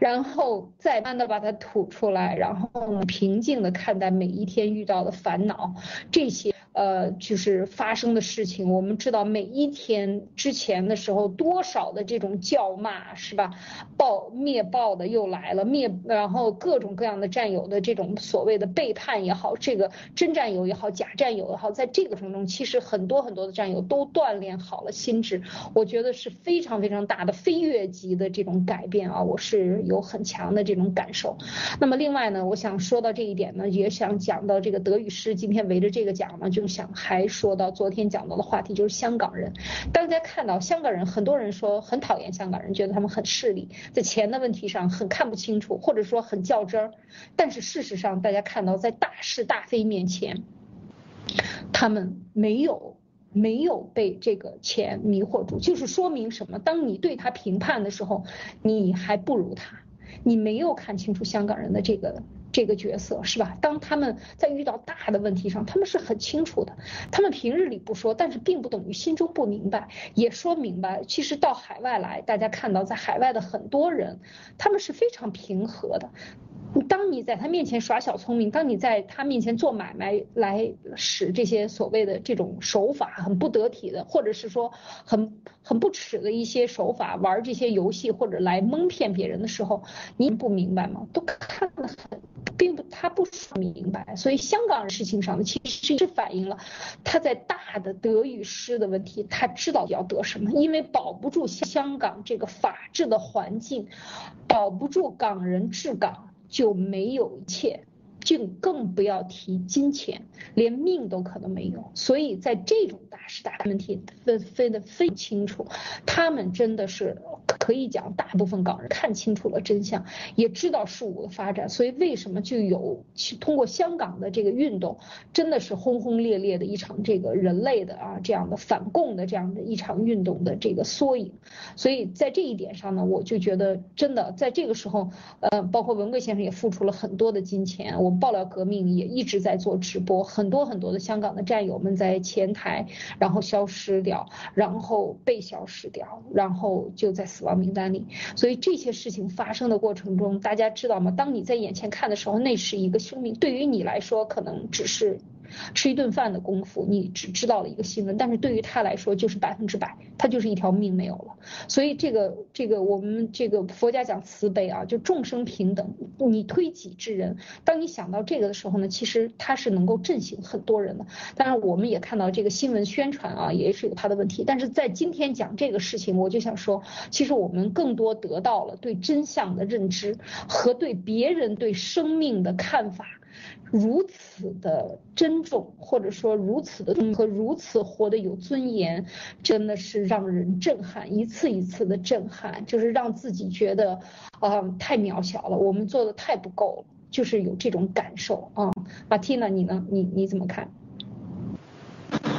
然后再慢慢的把它吐出来。然后，平静的看待每一天遇到的烦恼，这些。呃，就是发生的事情，我们知道每一天之前的时候，多少的这种叫骂是吧？暴灭暴的又来了，灭然后各种各样的战友的这种所谓的背叛也好，这个真战友也好，假战友也好，在这个过程中，其实很多很多的战友都锻炼好了心智，我觉得是非常非常大的飞跃级的这种改变啊，我是有很强的这种感受。那么另外呢，我想说到这一点呢，也想讲到这个德语师，今天围着这个讲呢，就。想还说到昨天讲到的话题，就是香港人。大家看到香港人，很多人说很讨厌香港人，觉得他们很势利，在钱的问题上很看不清楚，或者说很较真儿。但是事实上，大家看到在大是大非面前，他们没有没有被这个钱迷惑住，就是说明什么？当你对他评判的时候，你还不如他，你没有看清楚香港人的这个。这个角色是吧？当他们在遇到大的问题上，他们是很清楚的。他们平日里不说，但是并不等于心中不明白，也说明白。其实到海外来，大家看到在海外的很多人，他们是非常平和的。当你在他面前耍小聪明，当你在他面前做买卖来使这些所谓的这种手法很不得体的，或者是说很很不耻的一些手法玩这些游戏或者来蒙骗别人的时候，你不明白吗？都看得很，并不他不明白。所以香港事情上，其实是反映了他在大的得与失的问题，他知道要得什么，因为保不住香港这个法治的环境，保不住港人治港。就没有一切，就更不要提金钱，连命都可能没有。所以在这种大时大问题分分得非常清楚，他们真的是。可以讲，大部分港人看清楚了真相，也知道事物的发展，所以为什么就有去通过香港的这个运动，真的是轰轰烈烈的一场这个人类的啊这样的反共的这样的一场运动的这个缩影。所以在这一点上呢，我就觉得真的在这个时候，呃，包括文贵先生也付出了很多的金钱，我爆料革命也一直在做直播，很多很多的香港的战友们在前台，然后消失掉，然后被消失掉，然后就在死亡。名单里，所以这些事情发生的过程中，大家知道吗？当你在眼前看的时候，那是一个生命，对于你来说可能只是。吃一顿饭的功夫，你只知道了一个新闻，但是对于他来说就是百分之百，他就是一条命没有了。所以这个这个我们这个佛家讲慈悲啊，就众生平等，你推己至人。当你想到这个的时候呢，其实他是能够振兴很多人的。当然，我们也看到这个新闻宣传啊，也是有他的问题。但是在今天讲这个事情，我就想说，其实我们更多得到了对真相的认知和对别人对生命的看法。如此的珍重，或者说如此的和如此活得有尊严，真的是让人震撼，一次一次的震撼，就是让自己觉得啊太渺小了，我们做的太不够了，就是有这种感受啊。马蒂娜，你呢？你你怎么看？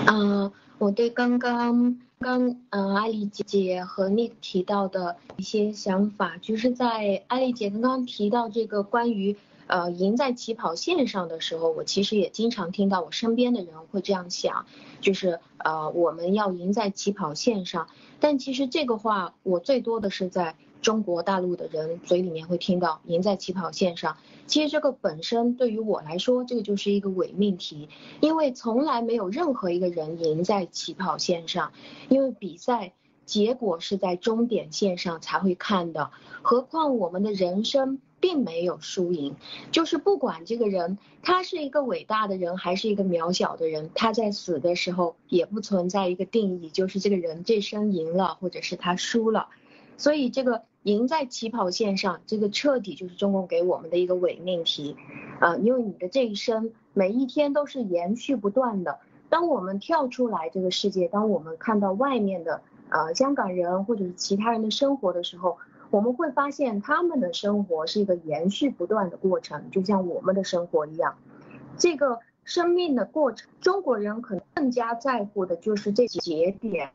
啊，我对刚刚刚呃阿丽姐姐和你提到的一些想法，就是在阿丽姐刚刚提到这个关于。呃，赢在起跑线上的时候，我其实也经常听到我身边的人会这样想，就是呃，我们要赢在起跑线上。但其实这个话，我最多的是在中国大陆的人嘴里面会听到赢在起跑线上。其实这个本身对于我来说，这个就是一个伪命题，因为从来没有任何一个人赢在起跑线上，因为比赛。结果是在终点线上才会看的。何况我们的人生并没有输赢，就是不管这个人他是一个伟大的人还是一个渺小的人，他在死的时候也不存在一个定义，就是这个人这生赢了或者是他输了。所以这个赢在起跑线上，这个彻底就是中共给我们的一个伪命题，啊，因为你的这一生每一天都是延续不断的。当我们跳出来这个世界，当我们看到外面的呃香港人或者是其他人的生活的时候，我们会发现他们的生活是一个延续不断的过程，就像我们的生活一样。这个生命的过程，中国人可能更加在乎的就是这节点。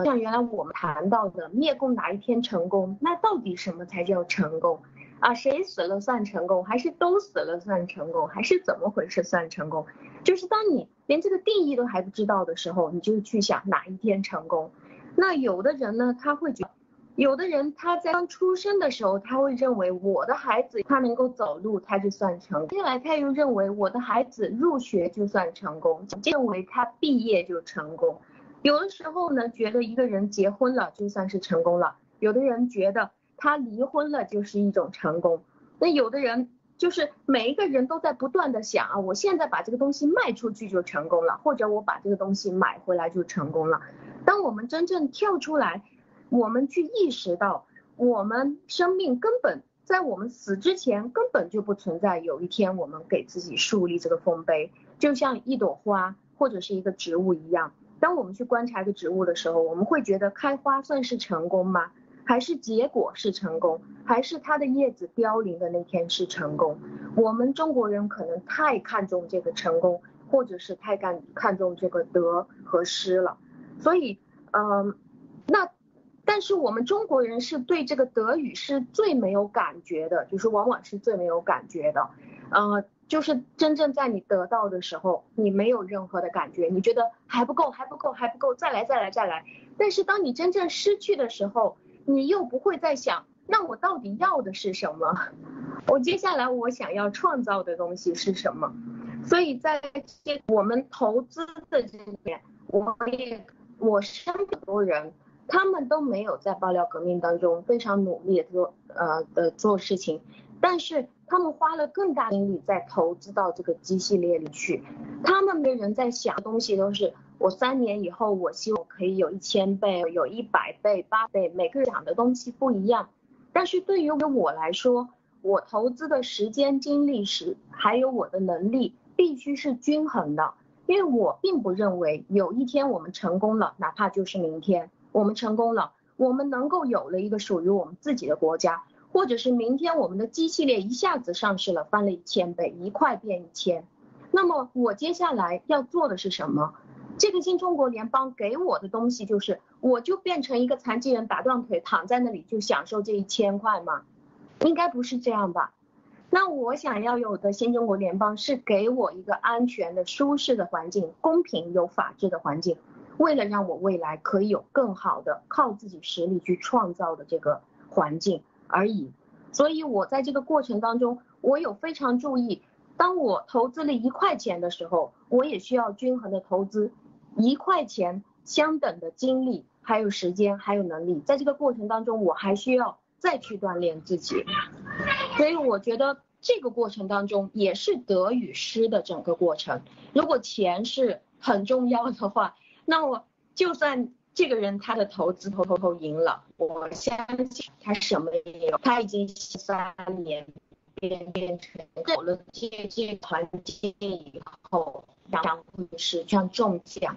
像原来我们谈到的灭共哪一天成功，那到底什么才叫成功啊？谁死了算成功，还是都死了算成功，还是怎么回事算成功？就是当你连这个定义都还不知道的时候，你就去想哪一天成功。那有的人呢，他会觉，有的人他在刚出生的时候，他会认为我的孩子他能够走路，他就算成功。接下来他又认为我的孩子入学就算成功，认为他毕业就成功。有的时候呢，觉得一个人结婚了就算是成功了；有的人觉得他离婚了就是一种成功。那有的人就是每一个人都在不断的想啊，我现在把这个东西卖出去就成功了，或者我把这个东西买回来就成功了。当我们真正跳出来，我们去意识到，我们生命根本在我们死之前根本就不存在有一天我们给自己树立这个丰碑，就像一朵花或者是一个植物一样。当我们去观察一个植物的时候，我们会觉得开花算是成功吗？还是结果是成功？还是它的叶子凋零的那天是成功？我们中国人可能太看重这个成功，或者是太看看重这个得和失了。所以，嗯，那但是我们中国人是对这个德语是最没有感觉的，就是往往是最没有感觉的，呃。就是真正在你得到的时候，你没有任何的感觉，你觉得还不够，还不够，还不够，再来，再来，再来。但是当你真正失去的时候，你又不会再想，那我到底要的是什么？<laughs> 我接下来我想要创造的东西是什么？所以在这我们投资的这里面，我也我身边很多人，他们都没有在爆料革命当中非常努力的做呃的做事情，但是。他们花了更大精力在投资到这个机系列里去，他们的人在想的东西都是我三年以后我希望可以有一千倍，有一百倍、八倍，每个人想的东西不一样。但是对于我来说，我投资的时间、精力是还有我的能力必须是均衡的，因为我并不认为有一天我们成功了，哪怕就是明天我们成功了，我们能够有了一个属于我们自己的国家。或者是明天我们的机系列一下子上市了，翻了一千倍，一块变一千，那么我接下来要做的是什么？这个新中国联邦给我的东西就是，我就变成一个残疾人，打断腿躺在那里就享受这一千块吗？应该不是这样吧？那我想要有的新中国联邦是给我一个安全的、舒适的环境，公平有法治的环境，为了让我未来可以有更好的靠自己实力去创造的这个环境。而已，所以我在这个过程当中，我有非常注意，当我投资了一块钱的时候，我也需要均衡的投资一块钱相等的精力，还有时间，还有能力，在这个过程当中，我还需要再去锻炼自己，所以我觉得这个过程当中也是得与失的整个过程。如果钱是很重要的话，那我就算。这个人他的投资投投投赢了，我相信他什么也有，他已经三年变变成有了这这团建以后，然后是像中奖。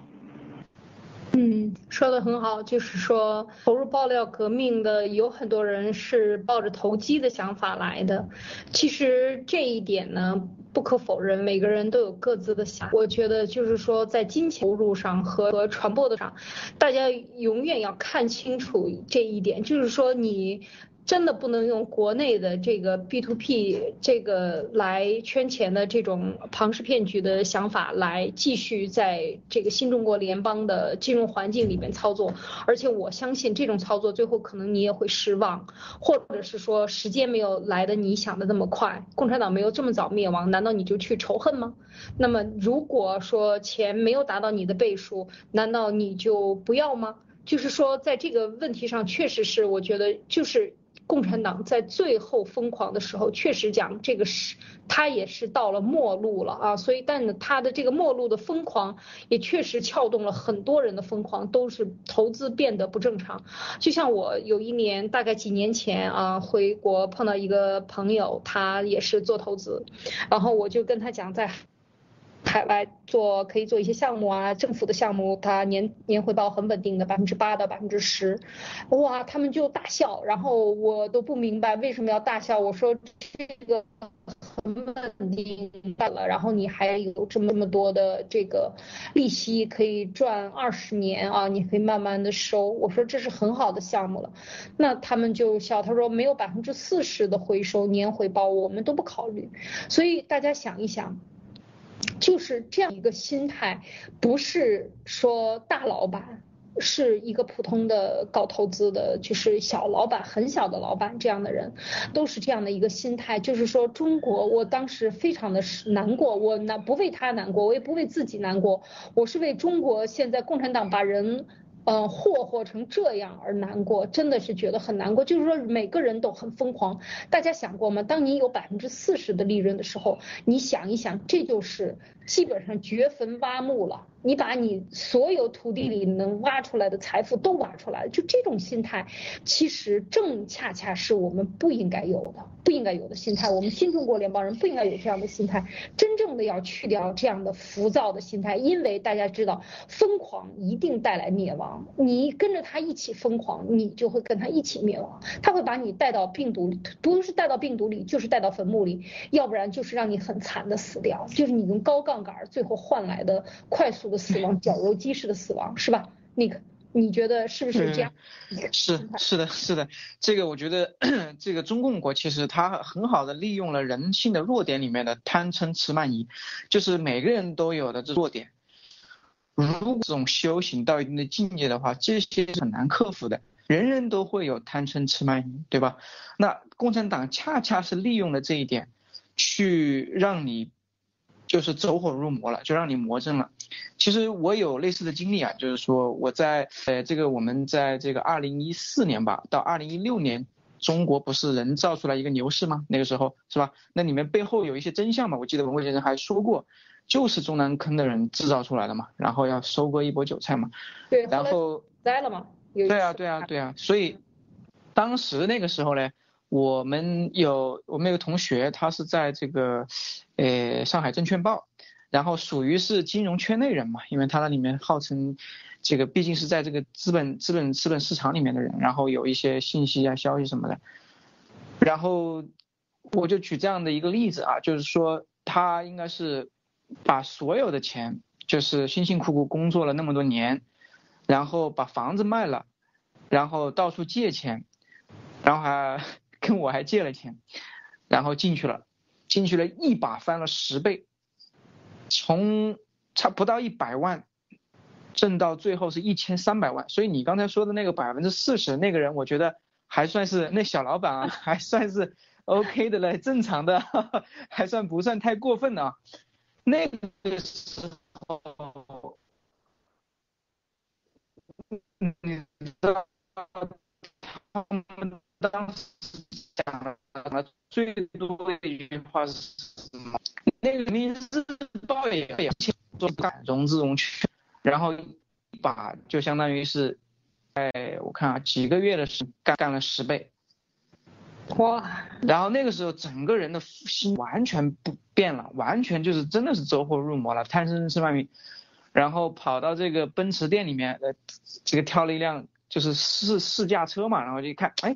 嗯，说的很好，就是说投入爆料革命的有很多人是抱着投机的想法来的，其实这一点呢。不可否认，每个人都有各自的想。我觉得就是说，在金钱投入上和和传播的上，大家永远要看清楚这一点，就是说你。真的不能用国内的这个 B to P 这个来圈钱的这种庞氏骗局的想法来继续在这个新中国联邦的金融环境里面操作，而且我相信这种操作最后可能你也会失望，或者是说时间没有来的你想的那么快，共产党没有这么早灭亡，难道你就去仇恨吗？那么如果说钱没有达到你的倍数，难道你就不要吗？就是说在这个问题上，确实是我觉得就是。共产党在最后疯狂的时候，确实讲这个是，他也是到了末路了啊，所以但他的这个末路的疯狂，也确实撬动了很多人的疯狂，都是投资变得不正常。就像我有一年，大概几年前啊，回国碰到一个朋友，他也是做投资，然后我就跟他讲在。海外做可以做一些项目啊，政府的项目，它年年回报很稳定的，百分之八到百分之十，哇，他们就大笑，然后我都不明白为什么要大笑。我说这个很稳定了，然后你还有这么这么多的这个利息可以赚二十年啊，你可以慢慢的收。我说这是很好的项目了，那他们就笑，他说没有百分之四十的回收年回报，我们都不考虑。所以大家想一想。就是这样一个心态，不是说大老板是一个普通的搞投资的，就是小老板，很小的老板这样的人，都是这样的一个心态。就是说，中国，我当时非常的难过，我难不为他难过，我也不为自己难过，我是为中国现在共产党把人。嗯，霍霍成这样而难过，真的是觉得很难过。就是说，每个人都很疯狂。大家想过吗？当你有百分之四十的利润的时候，你想一想，这就是基本上掘坟挖墓了。你把你所有土地里能挖出来的财富都挖出来，就这种心态，其实正恰恰是我们不应该有的，不应该有的心态。我们新中国联邦人不应该有这样的心态，真正的要去掉这样的浮躁的心态，因为大家知道，疯狂一定带来灭亡。你跟着他一起疯狂，你就会跟他一起灭亡。他会把你带到病毒里，不是带到病毒里，就是带到坟墓里，要不然就是让你很惨的死掉，就是你用高杠杆最后换来的快速的。死亡绞肉机式的死亡是吧？Nick，你觉得是不是这样？是是的是的，这个我觉得 <clears throat> 这个中共国其实它很好的利用了人性的弱点里面的贪嗔痴慢疑，就是每个人都有的这弱点。如果这种修行到一定的境界的话，这些是很难克服的。人人都会有贪嗔痴慢疑，对吧？那共产党恰恰是利用了这一点，去让你。就是走火入魔了，就让你魔怔了。其实我有类似的经历啊，就是说我在呃这个我们在这个二零一四年吧，到二零一六年，中国不是人造出来一个牛市吗？那个时候是吧？那里面背后有一些真相嘛。我记得文贵先生还说过，就是中南坑的人制造出来的嘛，然后要收割一波韭菜嘛。对，然后栽了嘛。对啊，对啊，对啊。所以当时那个时候呢。我们有我们有个同学，他是在这个，呃，上海证券报，然后属于是金融圈内人嘛，因为他那里面号称，这个毕竟是在这个资本资本资本市场里面的人，然后有一些信息啊消息什么的，然后我就举这样的一个例子啊，就是说他应该是把所有的钱，就是辛辛苦苦工作了那么多年，然后把房子卖了，然后到处借钱，然后还。跟我还借了钱，然后进去了，进去了一把翻了十倍，从差不到一百万，挣到最后是一千三百万。所以你刚才说的那个百分之四十那个人，我觉得还算是那小老板啊，还算是 OK 的嘞，正常的，还算不算太过分啊？那个时候，你知道他们当时。讲的最多的一句话是什么？那个人民日报也也做融资融券，然后把就相当于是，哎，我看啊，几个月的时干干了十倍，哇！然后那个时候整个人的心完全不变了，完全就是真的是走火入魔了，贪嗔痴慢疑，然后跑到这个奔驰店里面，呃，这个挑了一辆就是试试驾车嘛，然后就一看，哎。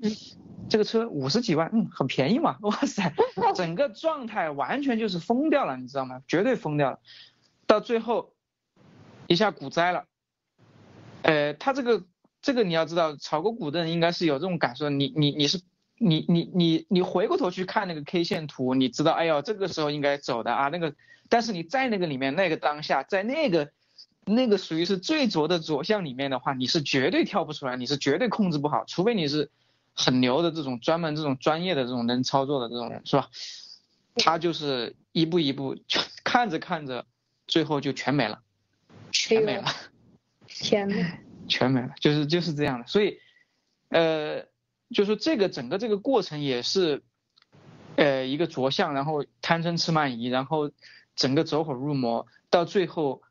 这个车五十几万，嗯，很便宜嘛，<laughs> 哇塞，整个状态完全就是疯掉了，你知道吗？绝对疯掉了，到最后一下股灾了，呃，他这个这个你要知道，炒过股的人应该是有这种感受，你你你是你你你你回过头去看那个 K 线图，你知道，哎呦，这个时候应该走的啊，那个，但是你在那个里面那个当下，在那个那个属于是最浊的左向里面的话，你是绝对跳不出来，你是绝对控制不好，除非你是。很牛的这种专门这种专业的这种能操作的这种人是吧？他就是一步一步 <laughs> 看着看着，最后就全没了，全没了。天呐，<laughs> 全没了，就是就是这样的。所以，呃，就是这个整个这个过程也是，呃，一个着相，然后贪嗔痴慢疑，然后整个走火入魔，到最后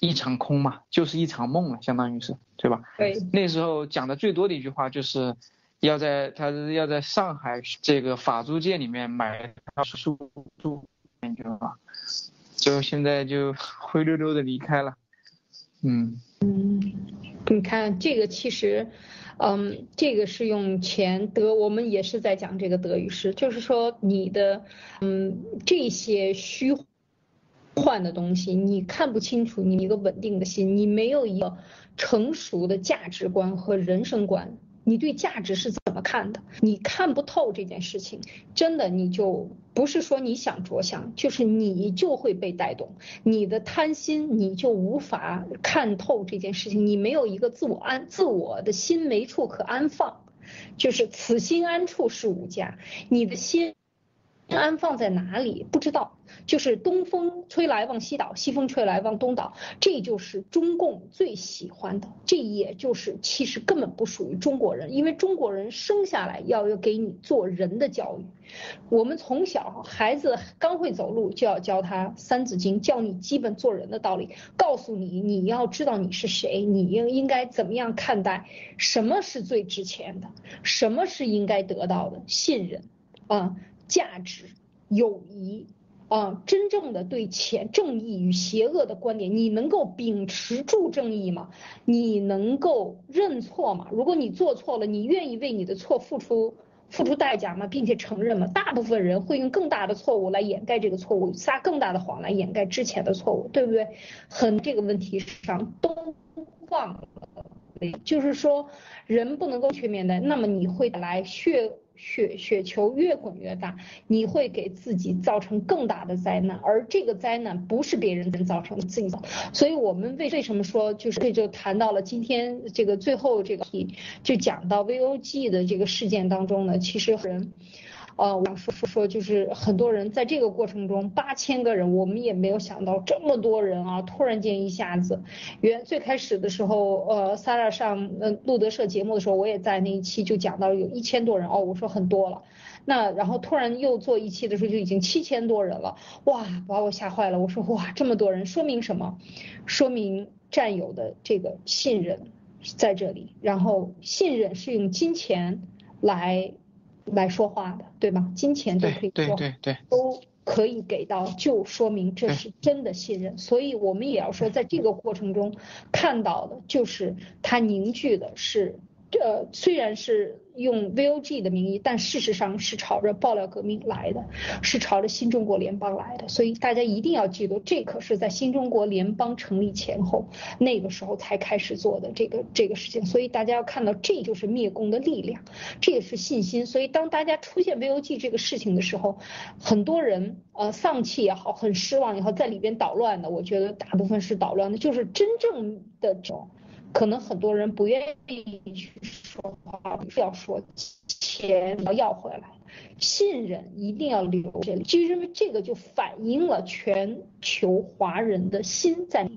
一场空嘛，就是一场梦了，相当于是，对吧？对。那时候讲的最多的一句话就是。要在他是要在上海这个法租界里面买套书住，感觉吧，就现在就灰溜溜的离开了，嗯嗯，你看这个其实，嗯，这个是用钱德，我们也是在讲这个德与失，就是说你的嗯这些虚幻的东西，你看不清楚，你一个稳定的心，你没有一个成熟的价值观和人生观。你对价值是怎么看的？你看不透这件事情，真的你就不是说你想着想，就是你就会被带动，你的贪心你就无法看透这件事情，你没有一个自我安自我的心没处可安放，就是此心安处是无家，你的心。安放在哪里不知道，就是东风吹来往西倒，西风吹来往东倒，这就是中共最喜欢的，这也就是其实根本不属于中国人，因为中国人生下来要要给你做人的教育，我们从小孩子刚会走路就要教他三字经，教你基本做人的道理，告诉你你要知道你是谁，你应应该怎么样看待，什么是最值钱的，什么是应该得到的信任啊。价值、友谊啊，真正的对钱、正义与邪恶的观点，你能够秉持住正义吗？你能够认错吗？如果你做错了，你愿意为你的错付出付出代价吗？并且承认吗？大部分人会用更大的错误来掩盖这个错误，撒更大的谎来掩盖之前的错误，对不对？很这个问题上都忘了，就是说人不能够全面的，那么你会来血。雪雪球越滚越大，你会给自己造成更大的灾难，而这个灾难不是别人造成的，自己造。所以我们为为什么说就是这就谈到了今天这个最后这个题，就讲到 VOG 的这个事件当中呢，其实人。呃，我想说说，就是很多人在这个过程中，八千个人，我们也没有想到这么多人啊，突然间一下子，原最开始的时候，呃，Sara 上呃路德社节目的时候，我也在那一期就讲到有一千多人哦，我说很多了，那然后突然又做一期的时候就已经七千多人了，哇，把我吓坏了，我说哇这么多人，说明什么？说明战友的这个信任在这里，然后信任是用金钱来。来说话的，对吧？金钱都可以说，对对对，都可以给到，就说明这是真的信任。所以我们也要说，在这个过程中看到的就是它凝聚的是。这虽然是用 VOG 的名义，但事实上是朝着爆料革命来的，是朝着新中国联邦来的。所以大家一定要记得，这可是在新中国联邦成立前后那个时候才开始做的这个这个事情。所以大家要看到，这就是灭共的力量，这也是信心。所以当大家出现 VOG 这个事情的时候，很多人呃丧气也好，很失望也好，在里边捣乱的，我觉得大部分是捣乱的，就是真正的这种。可能很多人不愿意去说话，不要说钱要要回来。信任一定要留这里，就因为这个就反映了全球华人的心在。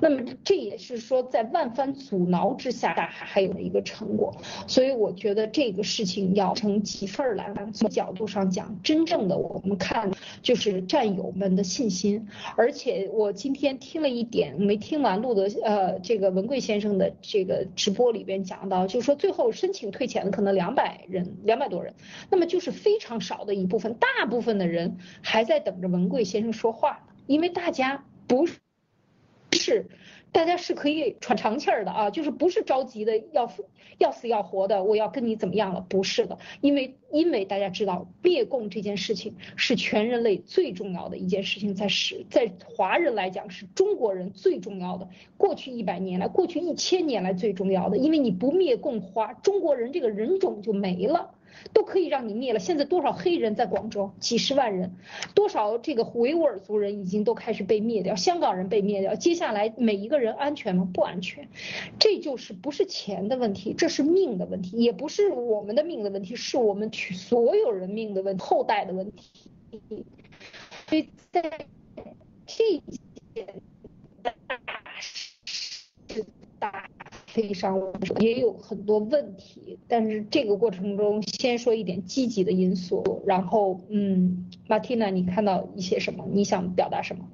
那么这也是说在万番阻挠之下，还还有了一个成果。所以我觉得这个事情要成几份儿来，从角度上讲，真正的我们看就是战友们的信心。而且我今天听了一点，没听完录的呃这个文贵先生的这个直播里边讲到，就是说最后申请退钱的可能两百人，两百多人，那么就是非。非常少的一部分，大部分的人还在等着文贵先生说话，因为大家不是。是大家是可以喘长气儿的啊，就是不是着急的要要死要活的，我要跟你怎么样了？不是的，因为因为大家知道灭共这件事情是全人类最重要的一件事情，在史在华人来讲是中国人最重要的，过去一百年来，过去一千年来最重要的，因为你不灭共，华中国人这个人种就没了。都可以让你灭了。现在多少黑人在广州？几十万人，多少这个维吾尔族人已经都开始被灭掉，香港人被灭掉。接下来每一个人安全吗？不安全。这就是不是钱的问题，这是命的问题，也不是我们的命的问题，是我们取所有人命的问后代的问题。所以在这件大事大。非常也有很多问题，但是这个过程中先说一点积极的因素，然后嗯，Martina，你看到一些什么？你想表达什么？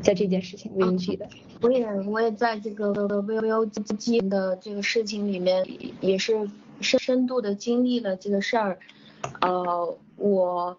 在这件事情 VOG 的，我也我也在这个 VOG 的这个事情里面也是深深度的经历了这个事儿，呃，我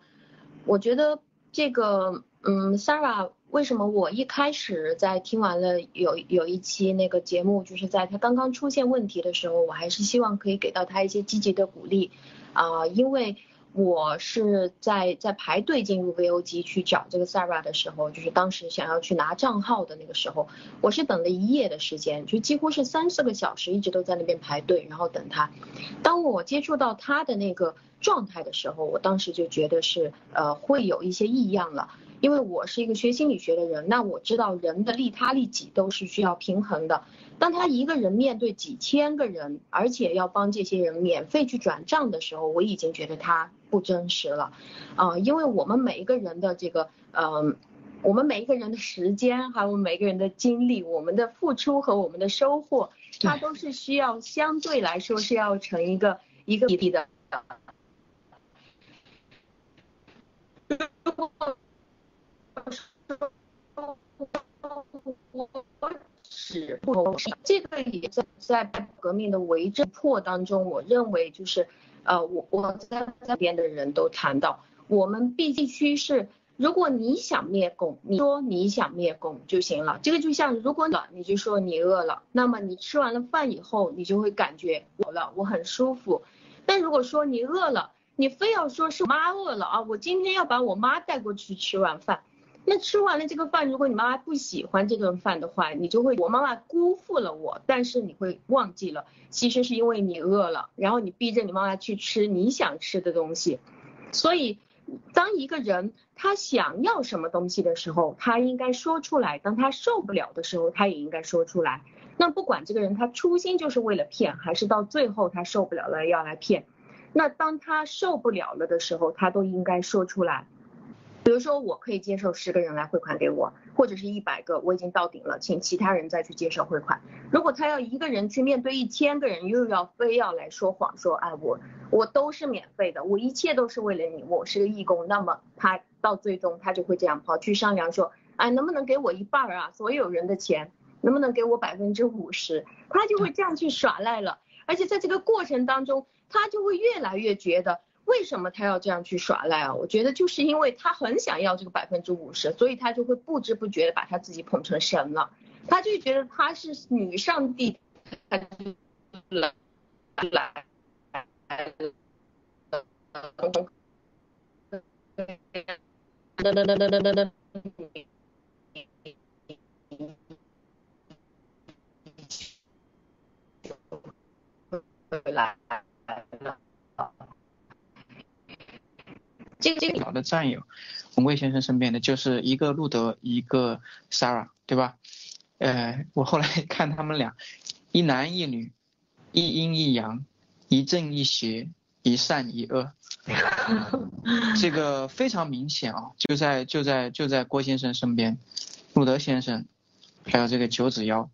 我觉得这个嗯，Sarah。为什么我一开始在听完了有有一期那个节目，就是在他刚刚出现问题的时候，我还是希望可以给到他一些积极的鼓励，啊，因为我是在在排队进入 VOG 去找这个 Sarah 的时候，就是当时想要去拿账号的那个时候，我是等了一夜的时间，就几乎是三四个小时一直都在那边排队，然后等他。当我接触到他的那个状态的时候，我当时就觉得是呃会有一些异样了。因为我是一个学心理学的人，那我知道人的利他利己都是需要平衡的。当他一个人面对几千个人，而且要帮这些人免费去转账的时候，我已经觉得他不真实了。啊，因为我们每一个人的这个，嗯，我们每一个人的时间，还有每个人的精力，我们的付出和我们的收获，它都是需要相对来说是要成一个一个比例的。是不同，这个也在在革命的为政破当中，我认为就是，呃，我我在那边的人都谈到，我们必须是，如果你想灭共，你说你想灭共就行了，这个就像如果了，你就说你饿了，那么你吃完了饭以后，你就会感觉我了，我很舒服，但如果说你饿了，你非要说是妈饿了啊，我今天要把我妈带过去吃晚饭。那吃完了这个饭，如果你妈妈不喜欢这顿饭的话，你就会我妈妈辜负了我，但是你会忘记了，其实是因为你饿了，然后你逼着你妈妈去吃你想吃的东西。所以，当一个人他想要什么东西的时候，他应该说出来；当他受不了的时候，他也应该说出来。那不管这个人他初心就是为了骗，还是到最后他受不了了要来骗，那当他受不了了的时候，他都应该说出来。比如说，我可以接受十个人来汇款给我，或者是一百个，我已经到顶了，请其他人再去接受汇款。如果他要一个人去面对一千个人，又要非要来说谎说，哎，我我都是免费的，我一切都是为了你，我是个义工，那么他到最终他就会这样跑去商量说，哎，能不能给我一半啊？所有人的钱，能不能给我百分之五十？他就会这样去耍赖了，而且在这个过程当中，他就会越来越觉得。为什么他要这样去耍赖啊？我觉得就是因为他很想要这个百分之五十，所以他就会不知不觉的把他自己捧成神了。他就觉得他是女上帝，他就来来来。这个老的战友，文贵先生身边的就是一个路德，一个 Sarah，对吧？呃，我后来 <laughs> 看他们俩，一男一女，一阴一阳，一正一邪，一善一恶，<laughs> 这个非常明显啊，就在就在就在郭先生身边，路德先生，还有这个九子妖，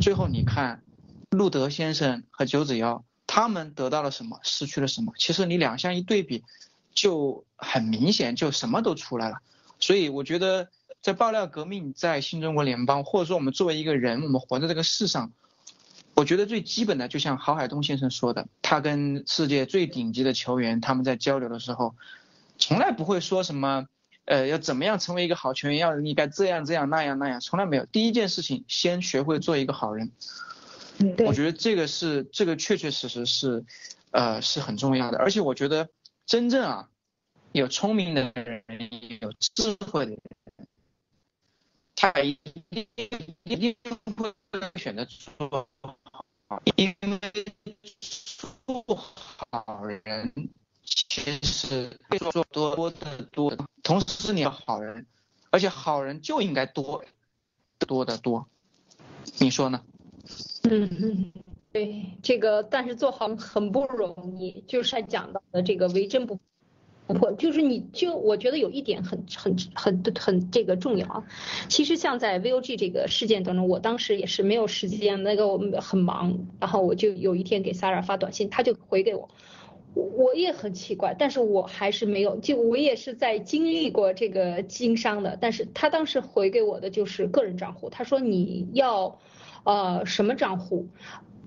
最后你看，路德先生和九子妖，他们得到了什么，失去了什么？其实你两相一对比。就很明显，就什么都出来了。所以我觉得，在爆料革命，在新中国联邦，或者说我们作为一个人，我们活在这个世上，我觉得最基本的，就像郝海东先生说的，他跟世界最顶级的球员他们在交流的时候，从来不会说什么，呃，要怎么样成为一个好球员，要应该这样这样那样那样，从来没有。第一件事情，先学会做一个好人。我觉得这个是这个确确实实是，呃，是很重要的。而且我觉得。真正啊，有聪明的人，有智慧的人，他一定一定会选择做好，因为做好人其实会做多多的多，同时你要好人，而且好人就应该多多的多，你说呢？嗯嗯。对这个，但是做好很不容易，就是他讲到的这个为真不，破，就是你就我觉得有一点很很很很这个重要啊。其实像在 VOG 这个事件当中，我当时也是没有时间，那个我们很忙，然后我就有一天给 Sarah 发短信，他就回给我，我也很奇怪，但是我还是没有，就我也是在经历过这个经商的，但是他当时回给我的就是个人账户，他说你要呃什么账户，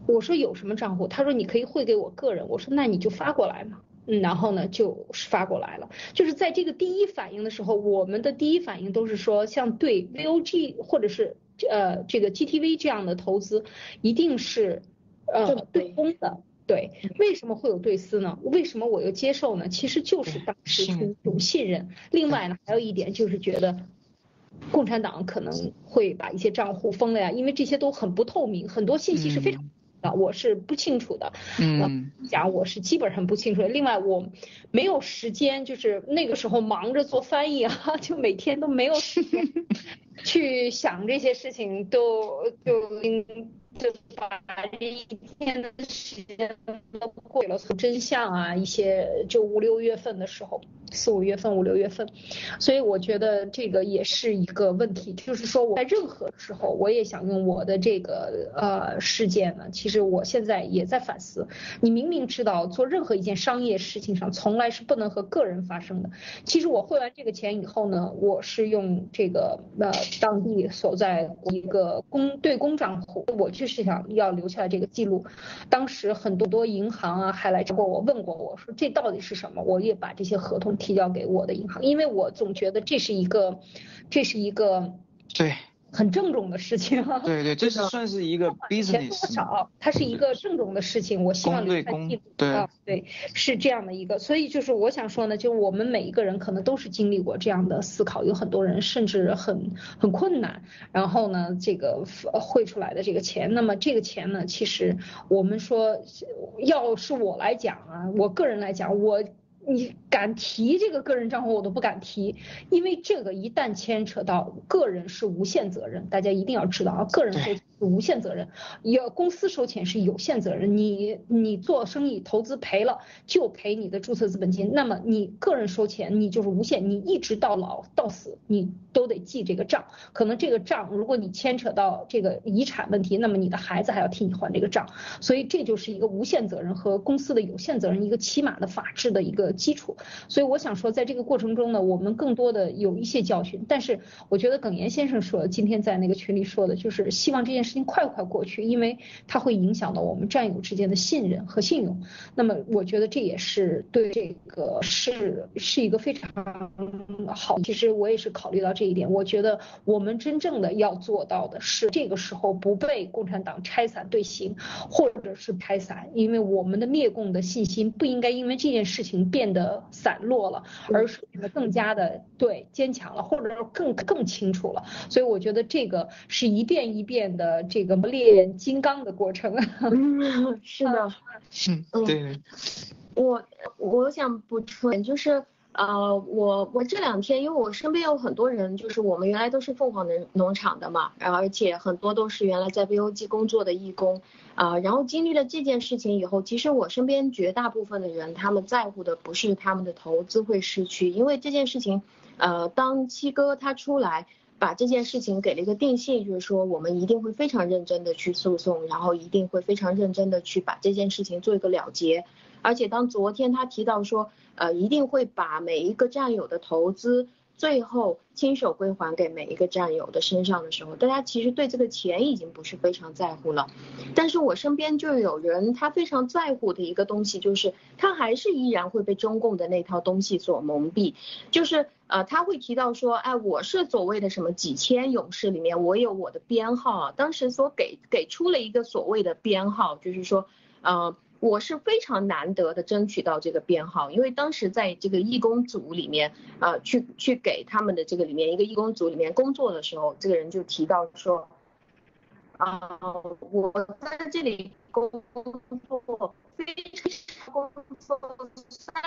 我说有什么账户，他说你可以汇给我个人，我说那你就发过来嘛。嗯，然后呢就发过来了。就是在这个第一反应的时候，我们的第一反应都是说，像对 VOG 或者是呃这个 GTV 这样的投资，一定是呃对公的。对，为什么会有对私呢？为什么我又接受呢？其实就是当时出一种信任。另外呢，还有一点就是觉得，共产党可能会把一些账户封了呀，因为这些都很不透明，很多信息是非常。啊，我是不清楚的，嗯，讲我是基本上不清楚。另外，我没有时间，就是那个时候忙着做翻译啊，就每天都没有时间 <laughs> 去想这些事情，都就。就把这一天的时间都过了，从真相啊，一些就五六月份的时候，四五月份、五六月份，所以我觉得这个也是一个问题，就是说我在任何时候，我也想用我的这个呃事件呢，其实我现在也在反思，你明明知道做任何一件商业事情上，从来是不能和个人发生的。其实我汇完这个钱以后呢，我是用这个呃当地所在一个公对公账户，我就。是想要留下这个记录，当时很多多银行啊还来找过我，问过我说这到底是什么？我也把这些合同提交给我的银行，因为我总觉得这是一个，这是一个对。很郑重的事情，<laughs> 对对，这是算是一个 business，多少，它是一个郑重的事情，我希望留下记录，对对，是这样的一个，所以就是我想说呢，就我们每一个人可能都是经历过这样的思考，有很多人甚至很很困难，然后呢，这个汇出来的这个钱，那么这个钱呢，其实我们说，要是我来讲啊，我个人来讲，我。你敢提这个个人账户，我都不敢提，因为这个一旦牵扯到个人是无限责任，大家一定要知道啊，个人是无限责任，要公司收钱是有限责任。你你做生意投资赔了就赔你的注册资本金，那么你个人收钱你就是无限，你一直到老到死你都得记这个账。可能这个账如果你牵扯到这个遗产问题，那么你的孩子还要替你还这个账，所以这就是一个无限责任和公司的有限责任一个起码的法治的一个。基础，所以我想说，在这个过程中呢，我们更多的有一些教训。但是我觉得耿岩先生说，今天在那个群里说的，就是希望这件事情快快过去，因为它会影响到我们战友之间的信任和信用。那么我觉得这也是对这个是是一个非常好。其实我也是考虑到这一点，我觉得我们真正的要做到的是，这个时候不被共产党拆散队形，或者是拆散，因为我们的灭共的信心不应该因为这件事情变。得散落了，而是更加的对坚强了，或者说更更清楚了。所以我觉得这个是一遍一遍的这个磨练金刚的过程。是的，嗯，<laughs> 对。我我想补充就是。呃，我我这两天，因为我身边有很多人，就是我们原来都是凤凰农农场的嘛，然后而且很多都是原来在 VOG 工作的义工，啊，然后经历了这件事情以后，其实我身边绝大部分的人，他们在乎的不是他们的投资会失去，因为这件事情，呃，当七哥他出来把这件事情给了一个定性，就是说我们一定会非常认真的去诉讼，然后一定会非常认真的去把这件事情做一个了结。而且当昨天他提到说，呃，一定会把每一个战友的投资最后亲手归还给每一个战友的身上的时候，大家其实对这个钱已经不是非常在乎了。但是我身边就有人，他非常在乎的一个东西，就是他还是依然会被中共的那套东西所蒙蔽，就是呃，他会提到说，哎，我是所谓的什么几千勇士里面，我有我的编号啊，当时所给给出了一个所谓的编号，就是说，呃。我是非常难得的争取到这个编号，因为当时在这个义工组里面，啊，去去给他们的这个里面一个义工组里面工作的时候，这个人就提到说，啊，我在这里工作非常工作三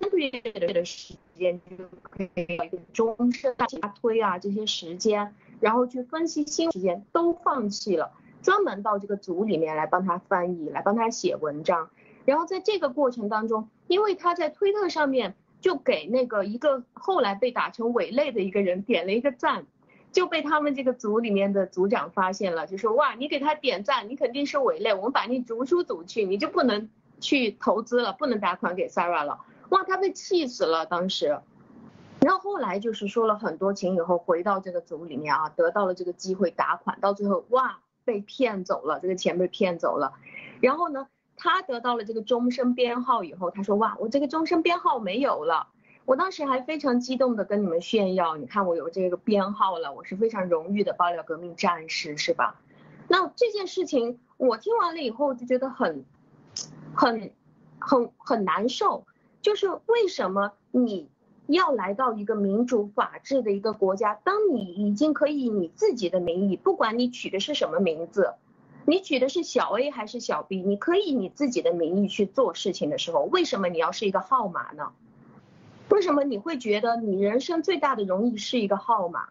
个月的时间就可以终身大推啊这些时间，然后去分析新时间都放弃了。专门到这个组里面来帮他翻译，来帮他写文章。然后在这个过程当中，因为他在推特上面就给那个一个后来被打成伪类的一个人点了一个赞，就被他们这个组里面的组长发现了，就说哇，你给他点赞，你肯定是伪类，我们把你逐出组去，你就不能去投资了，不能打款给 Sara 了。哇，他被气死了当时。然后后来就是说了很多情以后，回到这个组里面啊，得到了这个机会打款，到最后哇被骗走了，这个钱被骗走了。然后呢，他得到了这个终身编号以后，他说哇，我这个终身编号没有了。我当时还非常激动的跟你们炫耀，你看我有这个编号了，我是非常荣誉的爆料革命战士，是吧？那这件事情我听完了以后就觉得很很很很难受，就是为什么你？要来到一个民主法治的一个国家，当你已经可以以你自己的名义，不管你取的是什么名字，你取的是小 A 还是小 B，你可以以你自己的名义去做事情的时候，为什么你要是一个号码呢？为什么你会觉得你人生最大的荣誉是一个号码？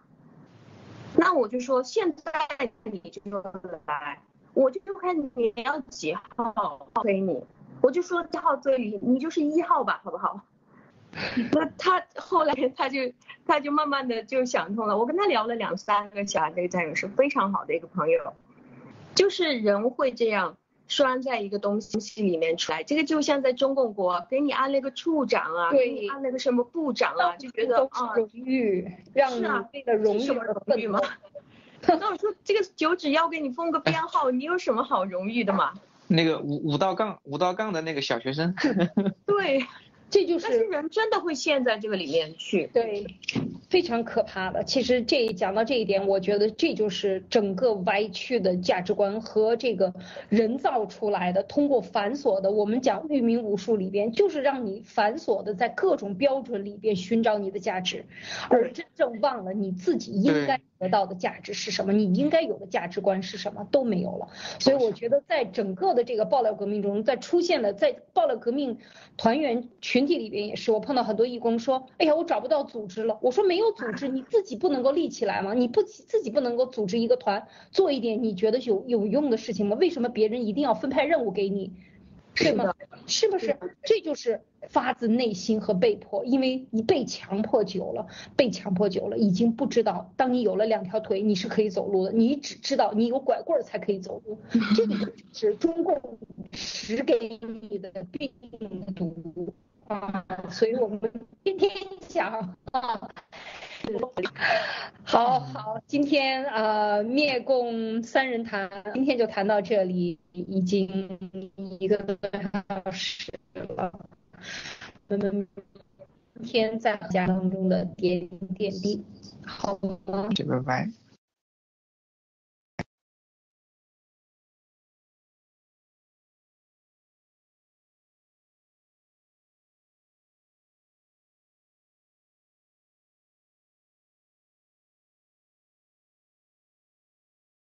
那我就说，现在你就来，我就看你要几号推你，我就说几号追你，你就是一号吧，好不好？<laughs> 那他后来他就他就慢慢的就想通了，我跟他聊了两三个小时，这个战友是非常好的一个朋友，就是人会这样拴在一个东西里面出来，这个就像在中共国给你安了个处长啊，给你安了个什么部长啊，就觉得啊荣誉，让你那个荣誉荣誉吗？那我说这个九指要给你封个编号，你有什么好荣誉的嘛？那个五五道杠五道杠的那个小学生。<laughs> 对。这就是人真的会陷在这个里面去，对，非常可怕的。其实这讲到这一点，我觉得这就是整个歪曲的价值观和这个人造出来的，通过繁琐的，我们讲域名武术里边，就是让你繁琐的在各种标准里边寻找你的价值，而真正忘了你自己应该。得到的价值是什么？你应该有的价值观是什么？都没有了。所以我觉得，在整个的这个爆料革命中，在出现了在爆料革命团员群体里边也是，我碰到很多义工说，哎呀，我找不到组织了。我说没有组织，你自己不能够立起来吗？你不自己不能够组织一个团，做一点你觉得有有用的事情吗？为什么别人一定要分派任务给你？对吗？是不是？这就是发自内心和被迫，因为你被强迫久了，被强迫久了，已经不知道，当你有了两条腿，你是可以走路的，你只知道你有拐棍才可以走路，这个就是中共使给你的病毒啊！所以我们天天想啊。好好，今天呃灭共三人谈，今天就谈到这里，已经一个多小时了。我们天在家当中的点点滴，好吗？拜拜。